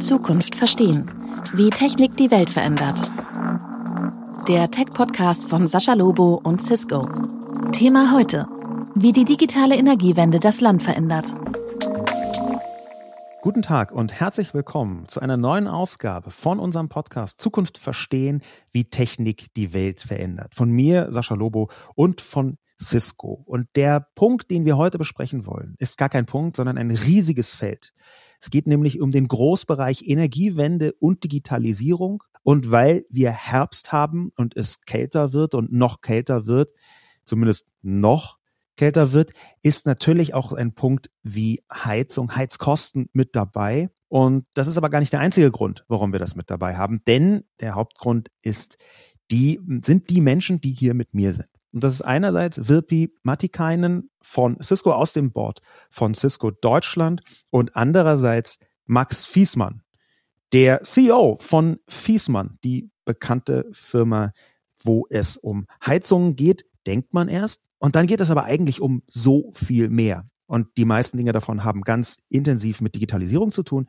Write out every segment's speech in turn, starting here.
Zukunft verstehen. Wie Technik die Welt verändert. Der Tech-Podcast von Sascha Lobo und Cisco. Thema heute. Wie die digitale Energiewende das Land verändert. Guten Tag und herzlich willkommen zu einer neuen Ausgabe von unserem Podcast Zukunft verstehen, wie Technik die Welt verändert. Von mir, Sascha Lobo, und von Cisco. Und der Punkt, den wir heute besprechen wollen, ist gar kein Punkt, sondern ein riesiges Feld. Es geht nämlich um den Großbereich Energiewende und Digitalisierung. Und weil wir Herbst haben und es kälter wird und noch kälter wird, zumindest noch kälter wird, ist natürlich auch ein Punkt wie Heizung, Heizkosten mit dabei. Und das ist aber gar nicht der einzige Grund, warum wir das mit dabei haben. Denn der Hauptgrund ist die, sind die Menschen, die hier mit mir sind. Und das ist einerseits Virpi Matikainen von Cisco aus dem Board von Cisco Deutschland und andererseits Max Fiesmann, der CEO von Fiesmann, die bekannte Firma, wo es um Heizungen geht, denkt man erst. Und dann geht es aber eigentlich um so viel mehr. Und die meisten Dinge davon haben ganz intensiv mit Digitalisierung zu tun.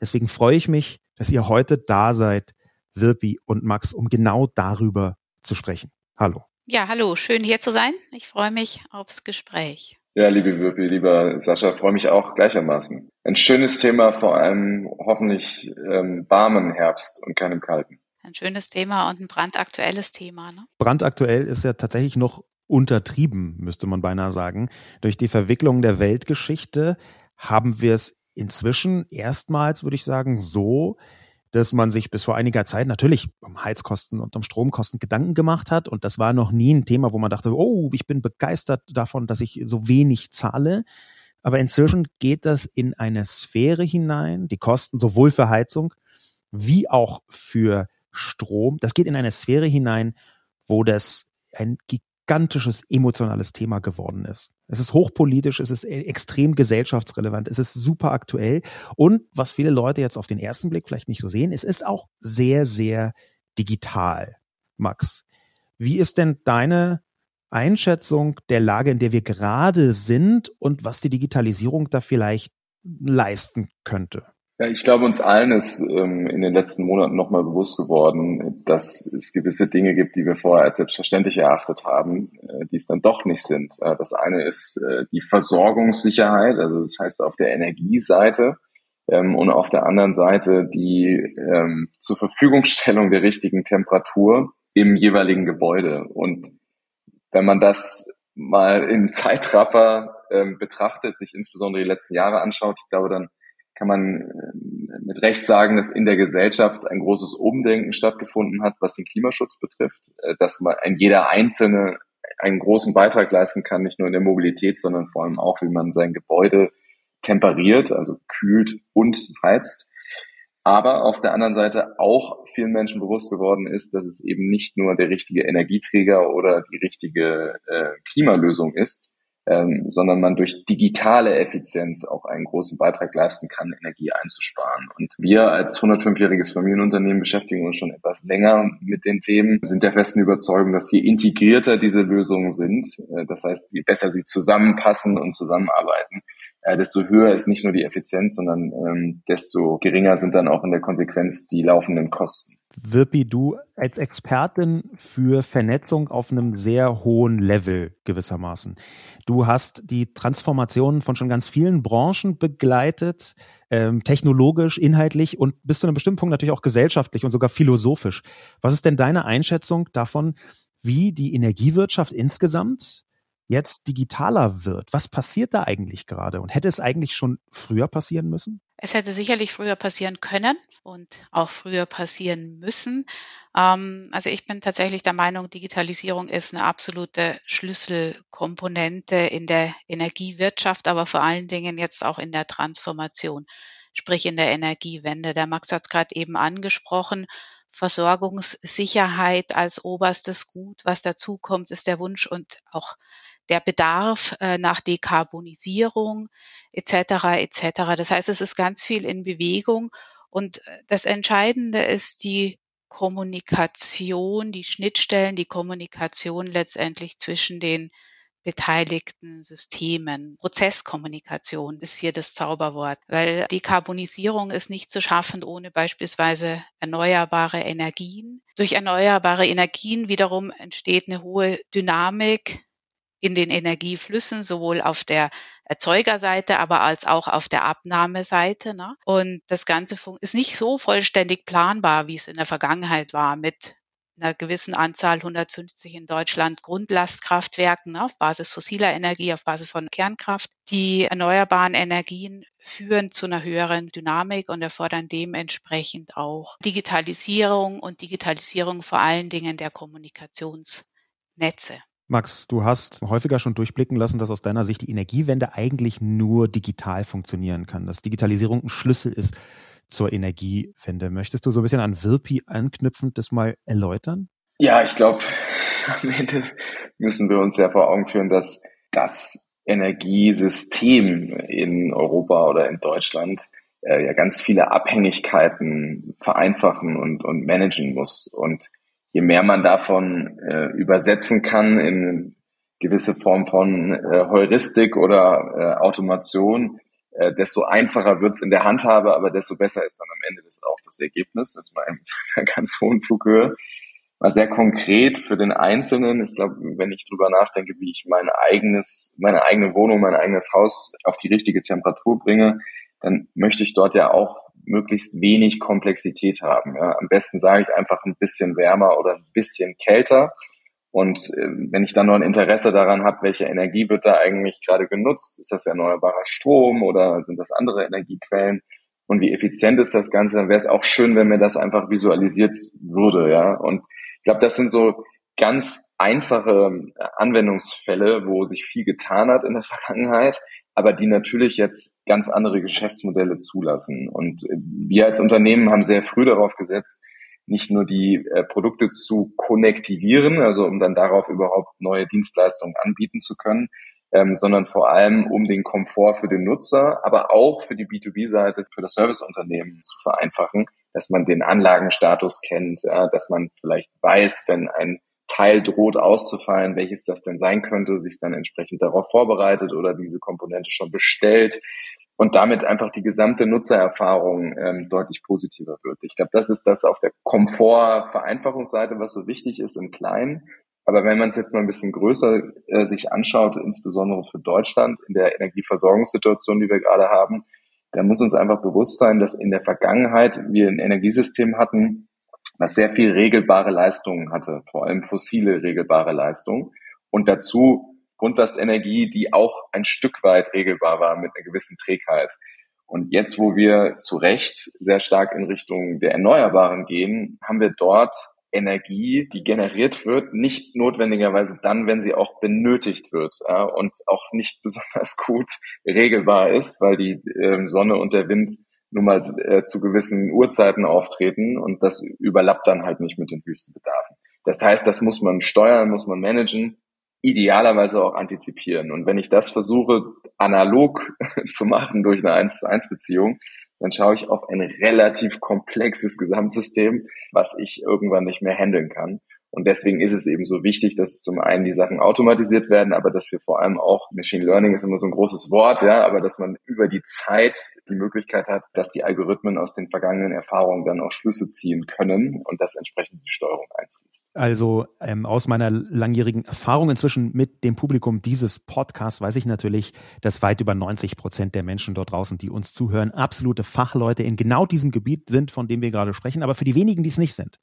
Deswegen freue ich mich, dass ihr heute da seid, Wirpi und Max, um genau darüber zu sprechen. Hallo. Ja, hallo, schön hier zu sein. Ich freue mich aufs Gespräch. Ja, liebe Wirpi, lieber Sascha, freue mich auch gleichermaßen. Ein schönes Thema, vor allem hoffentlich ähm, warmen Herbst und keinem kalten. Ein schönes Thema und ein brandaktuelles Thema. Ne? Brandaktuell ist ja tatsächlich noch untertrieben, müsste man beinahe sagen. Durch die Verwicklung der Weltgeschichte haben wir es inzwischen erstmals, würde ich sagen, so dass man sich bis vor einiger Zeit natürlich um Heizkosten und um Stromkosten Gedanken gemacht hat. Und das war noch nie ein Thema, wo man dachte, oh, ich bin begeistert davon, dass ich so wenig zahle. Aber inzwischen geht das in eine Sphäre hinein, die Kosten sowohl für Heizung wie auch für Strom. Das geht in eine Sphäre hinein, wo das ein gigantisches emotionales Thema geworden ist. Es ist hochpolitisch, es ist e-, extrem gesellschaftsrelevant, es ist super aktuell und was viele Leute jetzt auf den ersten Blick vielleicht nicht so sehen, es ist auch sehr, sehr digital. Max, wie ist denn deine Einschätzung der Lage, in der wir gerade sind und was die Digitalisierung da vielleicht leisten könnte? Ja, ich glaube, uns allen ist ähm, in den letzten Monaten nochmal bewusst geworden, dass es gewisse Dinge gibt, die wir vorher als selbstverständlich erachtet haben, äh, die es dann doch nicht sind. Äh, das eine ist äh, die Versorgungssicherheit, also das heißt auf der Energieseite ähm, und auf der anderen Seite die ähm, zur Verfügungstellung der richtigen Temperatur im jeweiligen Gebäude. Und wenn man das mal in Zeitraffer ähm, betrachtet, sich insbesondere die letzten Jahre anschaut, ich glaube, dann kann man äh, mit Recht sagen, dass in der Gesellschaft ein großes Umdenken stattgefunden hat, was den Klimaschutz betrifft, äh, dass man ein jeder Einzelne einen großen Beitrag leisten kann, nicht nur in der Mobilität, sondern vor allem auch, wie man sein Gebäude temperiert, also kühlt und heizt. Aber auf der anderen Seite auch vielen Menschen bewusst geworden ist, dass es eben nicht nur der richtige Energieträger oder die richtige äh, Klimalösung ist, ähm, sondern man durch digitale Effizienz auch einen großen Beitrag leisten kann, Energie einzusparen. Und wir als 105-jähriges Familienunternehmen beschäftigen uns schon etwas länger mit den Themen, sind der festen Überzeugung, dass je integrierter diese Lösungen sind, äh, das heißt, je besser sie zusammenpassen und zusammenarbeiten, äh, desto höher ist nicht nur die Effizienz, sondern ähm, desto geringer sind dann auch in der Konsequenz die laufenden Kosten. Wirpi, du als Expertin für Vernetzung auf einem sehr hohen Level gewissermaßen. Du hast die Transformationen von schon ganz vielen Branchen begleitet, ähm, technologisch, inhaltlich und bis zu einem bestimmten Punkt natürlich auch gesellschaftlich und sogar philosophisch. Was ist denn deine Einschätzung davon, wie die Energiewirtschaft insgesamt jetzt digitaler wird? Was passiert da eigentlich gerade? Und hätte es eigentlich schon früher passieren müssen? Es hätte sicherlich früher passieren können und auch früher passieren müssen. Ähm, also ich bin tatsächlich der Meinung, Digitalisierung ist eine absolute Schlüsselkomponente in der Energiewirtschaft, aber vor allen Dingen jetzt auch in der Transformation, sprich in der Energiewende. Der Max hat es gerade eben angesprochen. Versorgungssicherheit als oberstes Gut. Was dazu kommt, ist der Wunsch und auch der Bedarf äh, nach Dekarbonisierung etc. etc. Das heißt, es ist ganz viel in Bewegung und äh, das Entscheidende ist die Kommunikation, die Schnittstellen, die Kommunikation letztendlich zwischen den beteiligten Systemen. Prozesskommunikation ist hier das Zauberwort, weil Dekarbonisierung ist nicht zu schaffen ohne beispielsweise erneuerbare Energien. Durch erneuerbare Energien wiederum entsteht eine hohe Dynamik in den Energieflüssen, sowohl auf der Erzeugerseite, aber als auch auf der Abnahmeseite. Ne? Und das Ganze ist nicht so vollständig planbar, wie es in der Vergangenheit war mit einer gewissen Anzahl, 150 in Deutschland, Grundlastkraftwerken ne, auf Basis fossiler Energie, auf Basis von Kernkraft. Die erneuerbaren Energien führen zu einer höheren Dynamik und erfordern dementsprechend auch Digitalisierung und Digitalisierung vor allen Dingen der Kommunikationsnetze. Max, du hast häufiger schon durchblicken lassen, dass aus deiner Sicht die Energiewende eigentlich nur digital funktionieren kann, dass Digitalisierung ein Schlüssel ist zur Energiewende. Möchtest du so ein bisschen an Wirpi anknüpfend das mal erläutern? Ja, ich glaube, am Ende müssen wir uns ja vor Augen führen, dass das Energiesystem in Europa oder in Deutschland äh, ja ganz viele Abhängigkeiten vereinfachen und, und managen muss. Und je mehr man davon äh, übersetzen kann in gewisse Form von äh, Heuristik oder äh, Automation, äh, desto einfacher wird's in der Handhabe, aber desto besser ist dann am Ende das auch das Ergebnis. Jetzt mal in einer ganz hohen Flughöhe. Mal sehr konkret für den Einzelnen. Ich glaube, wenn ich drüber nachdenke, wie ich mein eigenes, meine eigene Wohnung, mein eigenes Haus auf die richtige Temperatur bringe, dann möchte ich dort ja auch möglichst wenig Komplexität haben. Ja. Am besten sage ich einfach ein bisschen wärmer oder ein bisschen kälter. Und äh, wenn ich dann noch ein Interesse daran habe, welche Energie wird da eigentlich gerade genutzt, ist das erneuerbarer Strom oder sind das andere Energiequellen und wie effizient ist das Ganze, dann wäre es auch schön, wenn mir das einfach visualisiert würde, ja. Und ich glaube, das sind so ganz einfache Anwendungsfälle, wo sich viel getan hat in der Vergangenheit, aber die natürlich jetzt ganz andere Geschäftsmodelle zulassen. Und äh, wir als Unternehmen haben sehr früh darauf gesetzt, nicht nur die äh, Produkte zu konnektivieren, also um dann darauf überhaupt neue Dienstleistungen anbieten zu können, ähm, sondern vor allem um den Komfort für den Nutzer, aber auch für die B2B-Seite, für das Serviceunternehmen zu vereinfachen, dass man den Anlagenstatus kennt, ja, dass man vielleicht weiß, wenn ein Teil droht auszufallen, welches das denn sein könnte, sich dann entsprechend darauf vorbereitet oder diese Komponente schon bestellt und damit einfach die gesamte Nutzererfahrung ähm, deutlich positiver wird. Ich glaube, das ist das auf der Komfort-Vereinfachungsseite, was so wichtig ist im Kleinen. Aber wenn man es jetzt mal ein bisschen größer äh, sich anschaut, insbesondere für Deutschland in der Energieversorgungssituation, die wir gerade haben, dann muss uns einfach bewusst sein, dass in der Vergangenheit wir ein Energiesystem hatten, was sehr viel regelbare Leistungen hatte, vor allem fossile regelbare Leistungen und dazu Grundlastenergie, die auch ein Stück weit regelbar war mit einer gewissen Trägheit. Und jetzt, wo wir zu Recht sehr stark in Richtung der Erneuerbaren gehen, haben wir dort Energie, die generiert wird, nicht notwendigerweise dann, wenn sie auch benötigt wird ja, und auch nicht besonders gut regelbar ist, weil die äh, Sonne und der Wind nun mal äh, zu gewissen Uhrzeiten auftreten und das überlappt dann halt nicht mit den höchsten Bedarfen. Das heißt, das muss man steuern, muss man managen idealerweise auch antizipieren. Und wenn ich das versuche, analog zu machen durch eine 1 zu 1 Beziehung, dann schaue ich auf ein relativ komplexes Gesamtsystem, was ich irgendwann nicht mehr handeln kann. Und deswegen ist es eben so wichtig, dass zum einen die Sachen automatisiert werden, aber dass wir vor allem auch, Machine Learning ist immer so ein großes Wort, ja, aber dass man über die Zeit die Möglichkeit hat, dass die Algorithmen aus den vergangenen Erfahrungen dann auch Schlüsse ziehen können und das entsprechend die Steuerung einfließt. Also ähm, aus meiner langjährigen Erfahrung inzwischen mit dem Publikum dieses Podcasts weiß ich natürlich, dass weit über 90 Prozent der Menschen dort draußen, die uns zuhören, absolute Fachleute in genau diesem Gebiet sind, von dem wir gerade sprechen. Aber für die wenigen, die es nicht sind,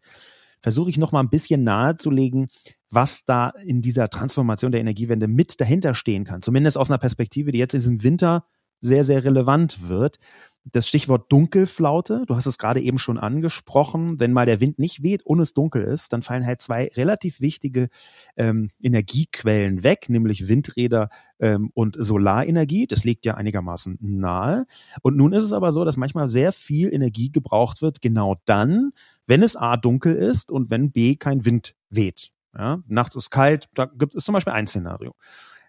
versuche ich noch mal ein bisschen nahezulegen, was da in dieser Transformation der Energiewende mit dahinter stehen kann. Zumindest aus einer Perspektive, die jetzt in diesem Winter sehr, sehr relevant wird. Das Stichwort Dunkelflaute, du hast es gerade eben schon angesprochen, wenn mal der Wind nicht weht und es dunkel ist, dann fallen halt zwei relativ wichtige ähm, Energiequellen weg, nämlich Windräder ähm, und Solarenergie. Das liegt ja einigermaßen nahe. Und nun ist es aber so, dass manchmal sehr viel Energie gebraucht wird, genau dann, wenn es A dunkel ist und wenn B kein Wind weht. Ja, nachts ist kalt, da gibt es zum Beispiel ein Szenario.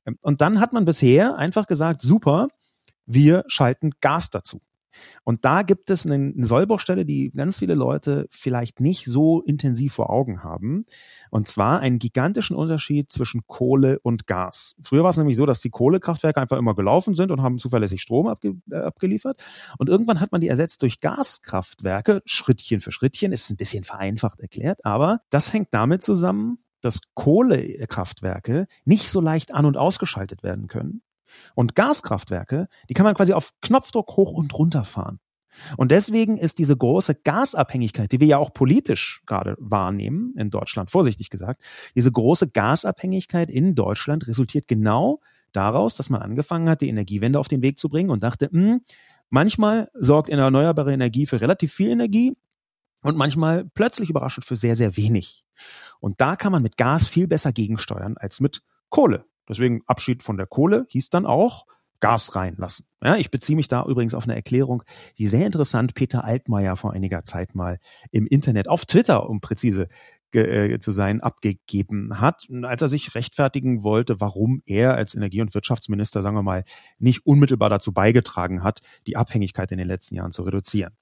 Ähm, und dann hat man bisher einfach gesagt, super, wir schalten Gas dazu. Und da gibt es eine, eine Sollbruchstelle, die ganz viele Leute vielleicht nicht so intensiv vor Augen haben. Und zwar einen gigantischen Unterschied zwischen Kohle und Gas. Früher war es nämlich so, dass die Kohlekraftwerke einfach immer gelaufen sind und haben zuverlässig Strom abge äh, abgeliefert. Und irgendwann hat man die ersetzt durch Gaskraftwerke, Schrittchen für Schrittchen. Ist ein bisschen vereinfacht erklärt, aber das hängt damit zusammen, dass Kohlekraftwerke nicht so leicht an- und ausgeschaltet werden können und Gaskraftwerke, die kann man quasi auf Knopfdruck hoch und runter fahren. Und deswegen ist diese große Gasabhängigkeit, die wir ja auch politisch gerade wahrnehmen in Deutschland, vorsichtig gesagt, diese große Gasabhängigkeit in Deutschland resultiert genau daraus, dass man angefangen hat, die Energiewende auf den Weg zu bringen und dachte, mh, hm, manchmal sorgt erneuerbare Energie für relativ viel Energie und manchmal plötzlich überraschend für sehr, sehr wenig. Und da kann man mit Gas viel besser gegensteuern als mit Kohle. Deswegen Abschied von der Kohle hieß dann auch Gas reinlassen. Ja, ich beziehe mich da übrigens auf eine Erklärung, die sehr interessant Peter Altmaier vor einiger Zeit mal im Internet, auf Twitter, um präzise äh, zu sein, abgegeben hat, als er sich rechtfertigen wollte, warum er als Energie- und Wirtschaftsminister, sagen wir mal, nicht unmittelbar dazu beigetragen hat, die Abhängigkeit in den letzten Jahren zu reduzieren.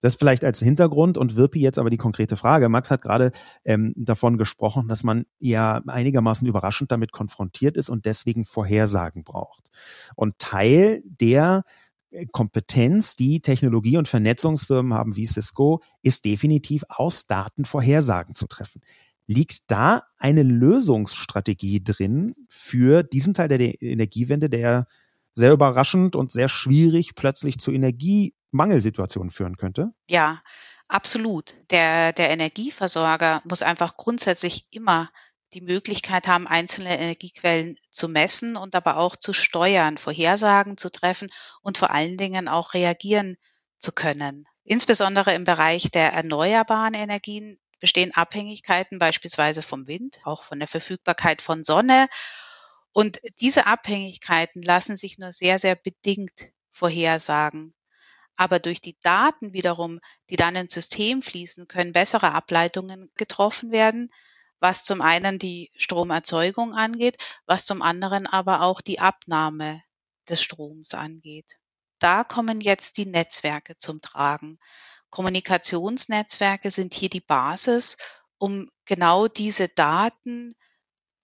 Das vielleicht als Hintergrund und Wirpi jetzt aber die konkrete Frage. Max hat gerade ähm, davon gesprochen, dass man ja einigermaßen überraschend damit konfrontiert ist und deswegen Vorhersagen braucht. Und Teil der äh, Kompetenz, die Technologie- und Vernetzungsfirmen haben wie Cisco, ist definitiv aus Daten Vorhersagen zu treffen. Liegt da eine Lösungsstrategie drin für diesen Teil der Energiewende, der sehr überraschend und sehr schwierig plötzlich zu Energiemangelsituationen führen könnte? Ja, absolut. Der, der Energieversorger muss einfach grundsätzlich immer die Möglichkeit haben, einzelne Energiequellen zu messen und aber auch zu steuern, Vorhersagen zu treffen und vor allen Dingen auch reagieren zu können. Insbesondere im Bereich der erneuerbaren Energien bestehen Abhängigkeiten beispielsweise vom Wind, auch von der Verfügbarkeit von Sonne und diese Abhängigkeiten lassen sich nur sehr, sehr bedingt vorhersagen. Aber durch die Daten wiederum, die dann ins System fließen, können bessere Ableitungen getroffen werden, was zum einen die Stromerzeugung angeht, was zum anderen aber auch die Abnahme des Stroms angeht. Da kommen jetzt die Netzwerke zum Tragen. Kommunikationsnetzwerke sind hier die Basis, um genau diese Daten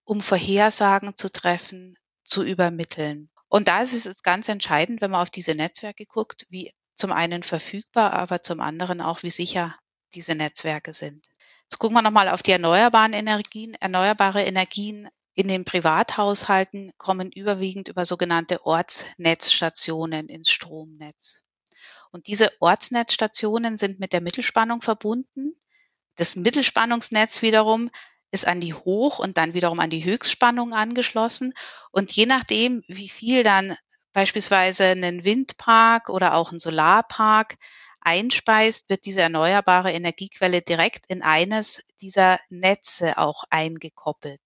um Vorhersagen zu treffen, zu übermitteln. Und da ist es ganz entscheidend, wenn man auf diese Netzwerke guckt, wie zum einen verfügbar, aber zum anderen auch, wie sicher diese Netzwerke sind. Jetzt gucken wir nochmal auf die erneuerbaren Energien. Erneuerbare Energien in den Privathaushalten kommen überwiegend über sogenannte Ortsnetzstationen ins Stromnetz. Und diese Ortsnetzstationen sind mit der Mittelspannung verbunden. Das Mittelspannungsnetz wiederum ist an die Hoch- und dann wiederum an die Höchstspannung angeschlossen. Und je nachdem, wie viel dann beispielsweise ein Windpark oder auch ein Solarpark einspeist, wird diese erneuerbare Energiequelle direkt in eines dieser Netze auch eingekoppelt.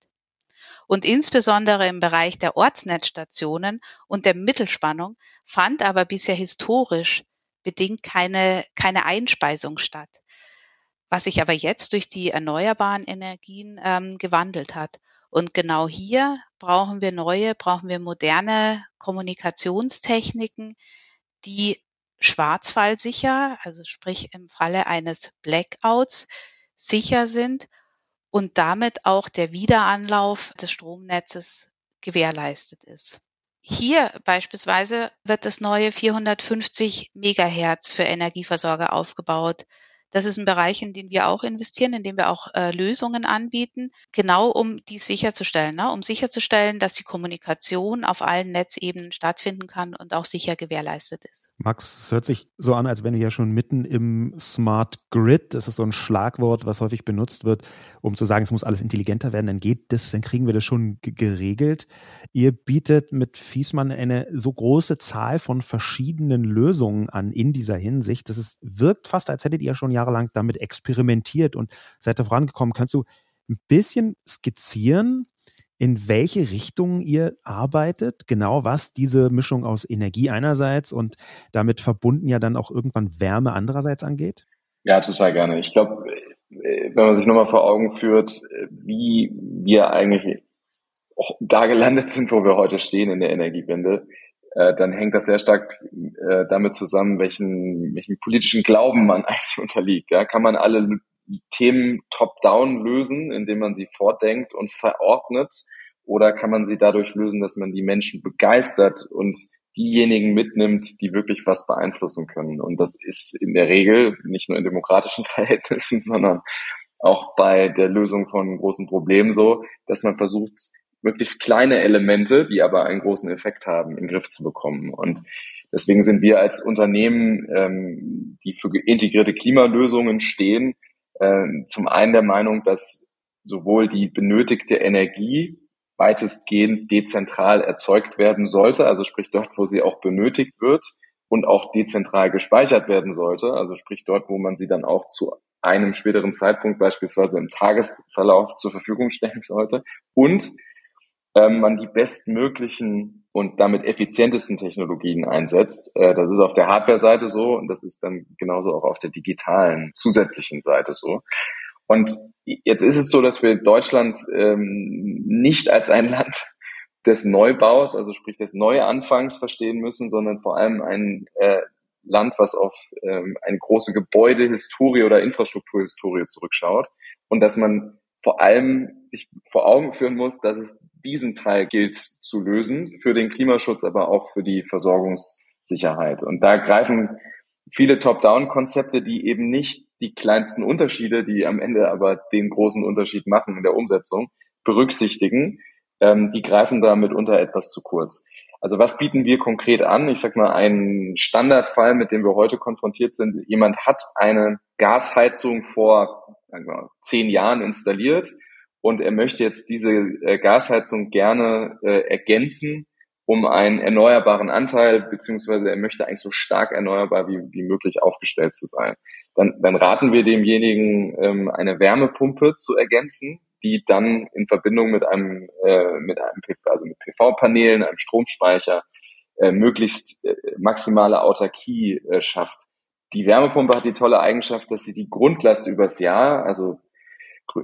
Und insbesondere im Bereich der Ortsnetzstationen und der Mittelspannung fand aber bisher historisch bedingt keine, keine Einspeisung statt was sich aber jetzt durch die erneuerbaren Energien ähm, gewandelt hat. Und genau hier brauchen wir neue, brauchen wir moderne Kommunikationstechniken, die schwarzfallsicher, also sprich im Falle eines Blackouts, sicher sind und damit auch der Wiederanlauf des Stromnetzes gewährleistet ist. Hier beispielsweise wird das neue 450 Megahertz für Energieversorger aufgebaut. Das ist ein Bereich, in den wir auch investieren, in dem wir auch äh, Lösungen anbieten, genau um dies sicherzustellen, ne? um sicherzustellen, dass die Kommunikation auf allen Netzebenen stattfinden kann und auch sicher gewährleistet ist. Max, es hört sich so an, als wenn wir ja schon mitten im Smart Grid, das ist so ein Schlagwort, was häufig benutzt wird, um zu sagen, es muss alles intelligenter werden, dann geht das, dann kriegen wir das schon geregelt. Ihr bietet mit Fiesmann eine so große Zahl von verschiedenen Lösungen an in dieser Hinsicht, dass es wirkt fast, als hättet ihr schon ja jahrelang damit experimentiert und seid da vorangekommen. Kannst du ein bisschen skizzieren, in welche Richtung ihr arbeitet, genau was diese Mischung aus Energie einerseits und damit verbunden ja dann auch irgendwann Wärme andererseits angeht? Ja, total gerne. Ich glaube, wenn man sich nochmal vor Augen führt, wie wir eigentlich da gelandet sind, wo wir heute stehen in der Energiewende, äh, dann hängt das sehr stark äh, damit zusammen, welchen, welchen politischen Glauben man eigentlich unterliegt. Ja? Kann man alle Themen top-down lösen, indem man sie fortdenkt und verordnet? Oder kann man sie dadurch lösen, dass man die Menschen begeistert und diejenigen mitnimmt, die wirklich was beeinflussen können? Und das ist in der Regel nicht nur in demokratischen Verhältnissen, sondern auch bei der Lösung von großen Problemen so, dass man versucht, möglichst kleine Elemente, die aber einen großen Effekt haben, in den Griff zu bekommen. Und deswegen sind wir als Unternehmen, ähm, die für integrierte Klimalösungen stehen, äh, zum einen der Meinung, dass sowohl die benötigte Energie weitestgehend dezentral erzeugt werden sollte, also sprich dort, wo sie auch benötigt wird und auch dezentral gespeichert werden sollte, also sprich dort, wo man sie dann auch zu einem späteren Zeitpunkt beispielsweise im Tagesverlauf zur Verfügung stellen sollte und ähm, man die bestmöglichen und damit effizientesten Technologien einsetzt. Äh, das ist auf der Hardware-Seite so und das ist dann genauso auch auf der digitalen zusätzlichen Seite so. Und jetzt ist es so, dass wir Deutschland ähm, nicht als ein Land des Neubaus, also sprich des Neuanfangs verstehen müssen, sondern vor allem ein äh, Land, was auf ähm, eine große Gebäudehistorie oder Infrastrukturhistorie zurückschaut und dass man vor allem sich vor Augen führen muss, dass es diesen Teil gilt zu lösen, für den Klimaschutz, aber auch für die Versorgungssicherheit. Und da greifen viele Top-Down-Konzepte, die eben nicht die kleinsten Unterschiede, die am Ende aber den großen Unterschied machen in der Umsetzung, berücksichtigen, ähm, die greifen da mitunter etwas zu kurz. Also was bieten wir konkret an? Ich sag mal, ein Standardfall, mit dem wir heute konfrontiert sind. Jemand hat eine Gasheizung vor sagen wir, zehn Jahren installiert und er möchte jetzt diese äh, Gasheizung gerne äh, ergänzen um einen erneuerbaren Anteil, beziehungsweise er möchte eigentlich so stark erneuerbar wie, wie möglich aufgestellt zu sein. Dann, dann raten wir demjenigen, ähm, eine Wärmepumpe zu ergänzen, die dann in Verbindung mit einem, äh, mit einem also mit PV-Paneelen, einem Stromspeicher, äh, möglichst äh, maximale Autarkie äh, schafft. Die Wärmepumpe hat die tolle Eigenschaft, dass sie die Grundlast übers Jahr, also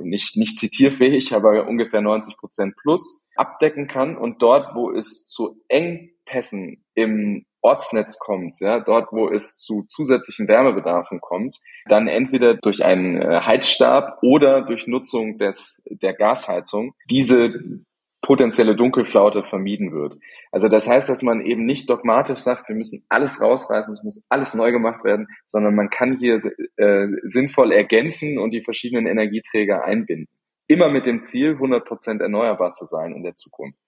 nicht, nicht zitierfähig, aber ungefähr 90 Prozent plus abdecken kann. Und dort, wo es zu Engpässen im Ortsnetz kommt, ja, dort, wo es zu zusätzlichen Wärmebedarfen kommt, dann entweder durch einen äh, Heizstab oder durch Nutzung des, der Gasheizung diese potenzielle Dunkelflaute vermieden wird. Also das heißt, dass man eben nicht dogmatisch sagt, wir müssen alles rausreißen, es muss alles neu gemacht werden, sondern man kann hier äh, sinnvoll ergänzen und die verschiedenen Energieträger einbinden. Immer mit dem Ziel, 100 Prozent erneuerbar zu sein in der Zukunft.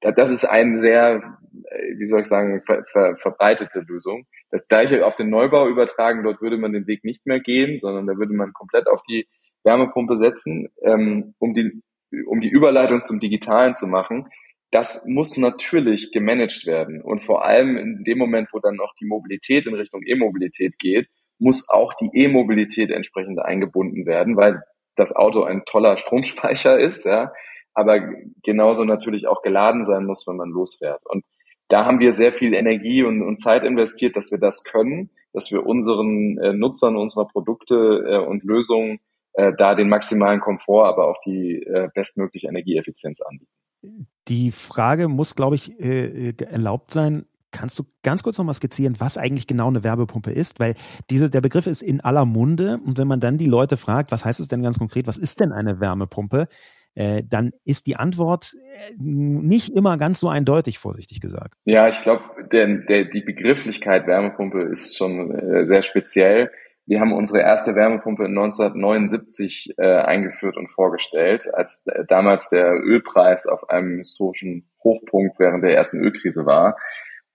Das ist eine sehr, äh, wie soll ich sagen, ver, ver, verbreitete Lösung. Das gleiche auf den Neubau übertragen, dort würde man den Weg nicht mehr gehen, sondern da würde man komplett auf die Wärmepumpe setzen, ähm, um die um die Überleitung zum Digitalen zu machen, das muss natürlich gemanagt werden. Und vor allem in dem Moment, wo dann noch die Mobilität in Richtung E-Mobilität geht, muss auch die E-Mobilität entsprechend eingebunden werden, weil das Auto ein toller Stromspeicher ist, ja, aber genauso natürlich auch geladen sein muss, wenn man losfährt. Und da haben wir sehr viel Energie und, und Zeit investiert, dass wir das können, dass wir unseren äh, Nutzern unserer Produkte äh, und Lösungen äh, da den maximalen Komfort, aber auch die äh, bestmögliche Energieeffizienz anbieten. Die Frage muss, glaube ich, äh, äh, erlaubt sein. Kannst du ganz kurz nochmal skizzieren, was eigentlich genau eine Werbepumpe ist? Weil diese, der Begriff ist in aller Munde und wenn man dann die Leute fragt, was heißt es denn ganz konkret, was ist denn eine Wärmepumpe? Äh, dann ist die Antwort äh, nicht immer ganz so eindeutig, vorsichtig gesagt. Ja, ich glaube, der, der, die Begrifflichkeit Wärmepumpe ist schon äh, sehr speziell. Wir haben unsere erste Wärmepumpe 1979 äh, eingeführt und vorgestellt, als äh, damals der Ölpreis auf einem historischen Hochpunkt während der ersten Ölkrise war.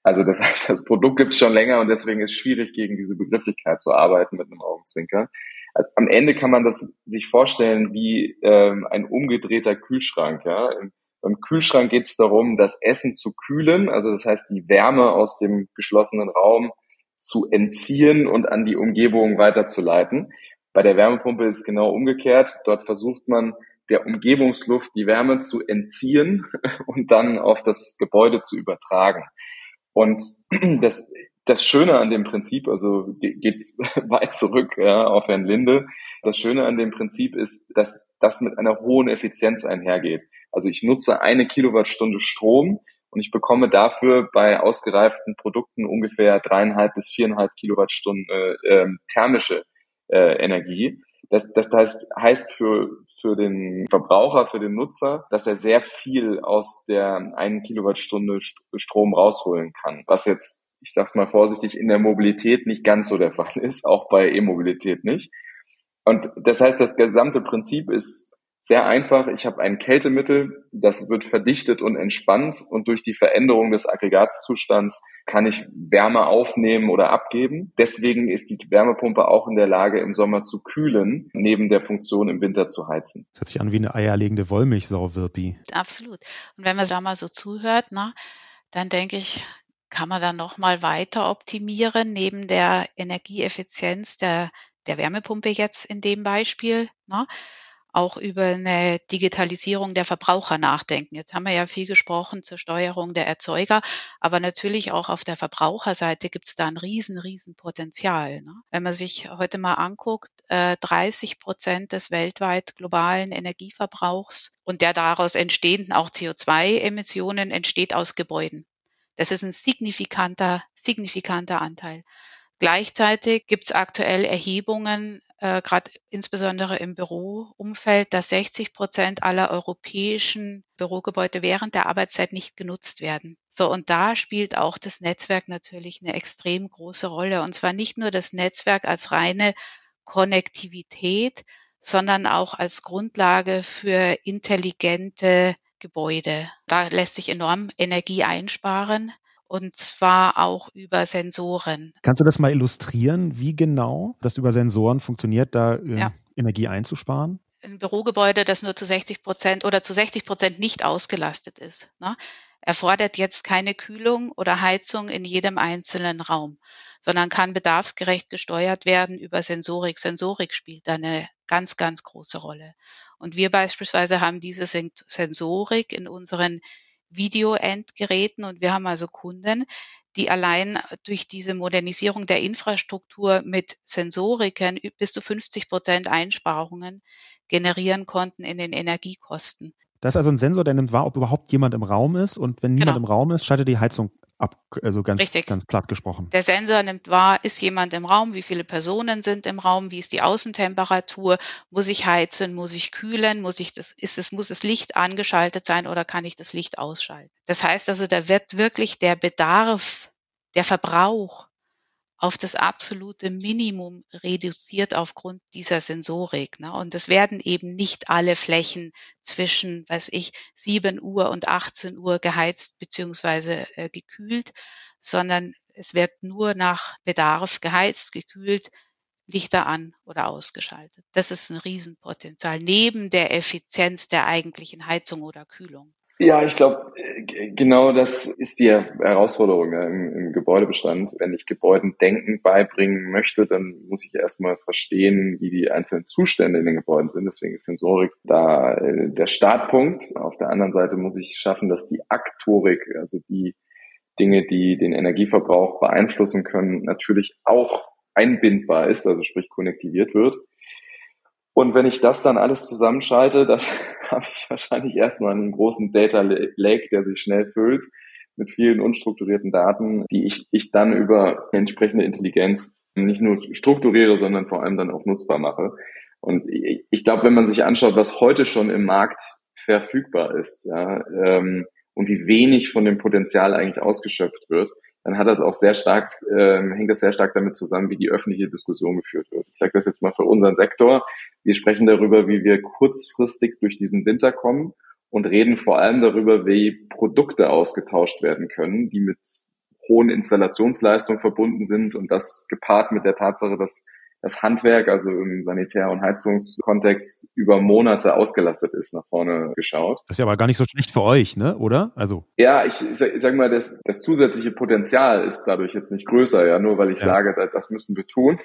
Also das heißt, das Produkt gibt es schon länger und deswegen ist es schwierig, gegen diese Begrifflichkeit zu arbeiten mit einem Augenzwinker. Also am Ende kann man das sich vorstellen wie ähm, ein umgedrehter Kühlschrank. Ja? Im, beim Kühlschrank geht es darum, das Essen zu kühlen, also das heißt die Wärme aus dem geschlossenen Raum zu entziehen und an die Umgebung weiterzuleiten. Bei der Wärmepumpe ist es genau umgekehrt. Dort versucht man der Umgebungsluft die Wärme zu entziehen und dann auf das Gebäude zu übertragen. Und das, das Schöne an dem Prinzip, also geht weit zurück ja, auf Herrn Linde, das Schöne an dem Prinzip ist, dass das mit einer hohen Effizienz einhergeht. Also ich nutze eine Kilowattstunde Strom und ich bekomme dafür bei ausgereiften Produkten ungefähr dreieinhalb bis viereinhalb Kilowattstunden äh, thermische äh, Energie. Das, das heißt, heißt für, für den Verbraucher, für den Nutzer, dass er sehr viel aus der einen Kilowattstunde Strom rausholen kann, was jetzt ich sag's mal vorsichtig, in der Mobilität nicht ganz so der Fall ist, auch bei E-Mobilität nicht. Und das heißt, das gesamte Prinzip ist sehr einfach. Ich habe ein Kältemittel, das wird verdichtet und entspannt und durch die Veränderung des Aggregatzustands kann ich Wärme aufnehmen oder abgeben. Deswegen ist die Wärmepumpe auch in der Lage, im Sommer zu kühlen, neben der Funktion im Winter zu heizen. Das hört sich an wie eine eierlegende Wollmilchsau, Wirpi. Absolut. Und wenn man da mal so zuhört, na, dann denke ich, kann man dann noch mal weiter optimieren neben der Energieeffizienz der, der Wärmepumpe jetzt in dem Beispiel. Ne? Auch über eine Digitalisierung der Verbraucher nachdenken. Jetzt haben wir ja viel gesprochen zur Steuerung der Erzeuger, aber natürlich auch auf der Verbraucherseite gibt es da ein riesen, riesen Potenzial. Ne? Wenn man sich heute mal anguckt, äh, 30 Prozent des weltweit globalen Energieverbrauchs und der daraus entstehenden auch CO2-Emissionen entsteht aus Gebäuden. Das ist ein signifikanter, signifikanter Anteil. Gleichzeitig gibt es aktuell Erhebungen, äh, gerade insbesondere im Büroumfeld, dass 60 Prozent aller europäischen Bürogebäude während der Arbeitszeit nicht genutzt werden. So, und da spielt auch das Netzwerk natürlich eine extrem große Rolle. Und zwar nicht nur das Netzwerk als reine Konnektivität, sondern auch als Grundlage für intelligente Gebäude. Da lässt sich enorm Energie einsparen und zwar auch über Sensoren. Kannst du das mal illustrieren, wie genau das über Sensoren funktioniert, da äh, ja. Energie einzusparen? Ein Bürogebäude, das nur zu 60 Prozent oder zu 60 Prozent nicht ausgelastet ist, ne, erfordert jetzt keine Kühlung oder Heizung in jedem einzelnen Raum, sondern kann bedarfsgerecht gesteuert werden über Sensorik. Sensorik spielt da eine ganz, ganz große Rolle. Und wir beispielsweise haben diese Sensorik in unseren Video-Endgeräten und wir haben also Kunden, die allein durch diese Modernisierung der Infrastruktur mit Sensoriken bis zu 50 Prozent Einsparungen generieren konnten in den Energiekosten. Das ist also ein Sensor, der nimmt wahr, ob überhaupt jemand im Raum ist und wenn niemand genau. im Raum ist, schaltet die Heizung ab, also ganz, Richtig. ganz platt gesprochen. Der Sensor nimmt wahr, ist jemand im Raum, wie viele Personen sind im Raum, wie ist die Außentemperatur, muss ich heizen, muss ich kühlen, muss ich das, ist es, muss das Licht angeschaltet sein oder kann ich das Licht ausschalten? Das heißt also, da wird wirklich der Bedarf, der Verbrauch auf das absolute Minimum reduziert aufgrund dieser Sensorik. Ne? Und es werden eben nicht alle Flächen zwischen, weiß ich, 7 Uhr und 18 Uhr geheizt beziehungsweise äh, gekühlt, sondern es wird nur nach Bedarf geheizt, gekühlt, Lichter an oder ausgeschaltet. Das ist ein Riesenpotenzial neben der Effizienz der eigentlichen Heizung oder Kühlung. Ja, ich glaube, genau das ist die Herausforderung ja, im, im, Gebäudebestand. Wenn ich Gebäuden denken beibringen möchte, dann muss ich erstmal verstehen, wie die einzelnen Zustände in den Gebäuden sind. Deswegen ist Sensorik da äh, der Startpunkt. Auf der anderen Seite muss ich schaffen, dass die Aktorik, also die Dinge, die den Energieverbrauch beeinflussen können, natürlich auch einbindbar ist, also sprich konnektiviert wird. Und wenn ich das dann alles zusammenschalte, dann habe ich wahrscheinlich erstmal einen großen Data Lake, der sich schnell füllt mit vielen unstrukturierten Daten, die ich, ich dann über entsprechende Intelligenz nicht nur strukturiere, sondern vor allem dann auch nutzbar mache. Und ich, glaube, wenn man sich anschaut, was heute schon im Markt verfügbar ist, ja, ähm, und wie wenig von dem Potenzial eigentlich ausgeschöpft wird, dann hat das auch sehr stark, äh, hängt das sehr stark damit zusammen, wie die öffentliche Diskussion geführt wird. Ich sage das jetzt mal für unseren Sektor. Wir sprechen darüber, wie wir kurzfristig durch diesen Winter kommen und reden vor allem darüber, wie Produkte ausgetauscht werden können, die mit hohen Installationsleistungen verbunden sind und das gepaart mit der Tatsache, dass das Handwerk, also im Sanitär- und Heizungskontext, über Monate ausgelastet ist, nach vorne geschaut. Das ist ja aber gar nicht so schlecht für euch, ne? Oder? Also. Ja, ich, ich sag mal, das, das zusätzliche Potenzial ist dadurch jetzt nicht größer, ja, nur weil ich ja. sage, das, müssen wir tun.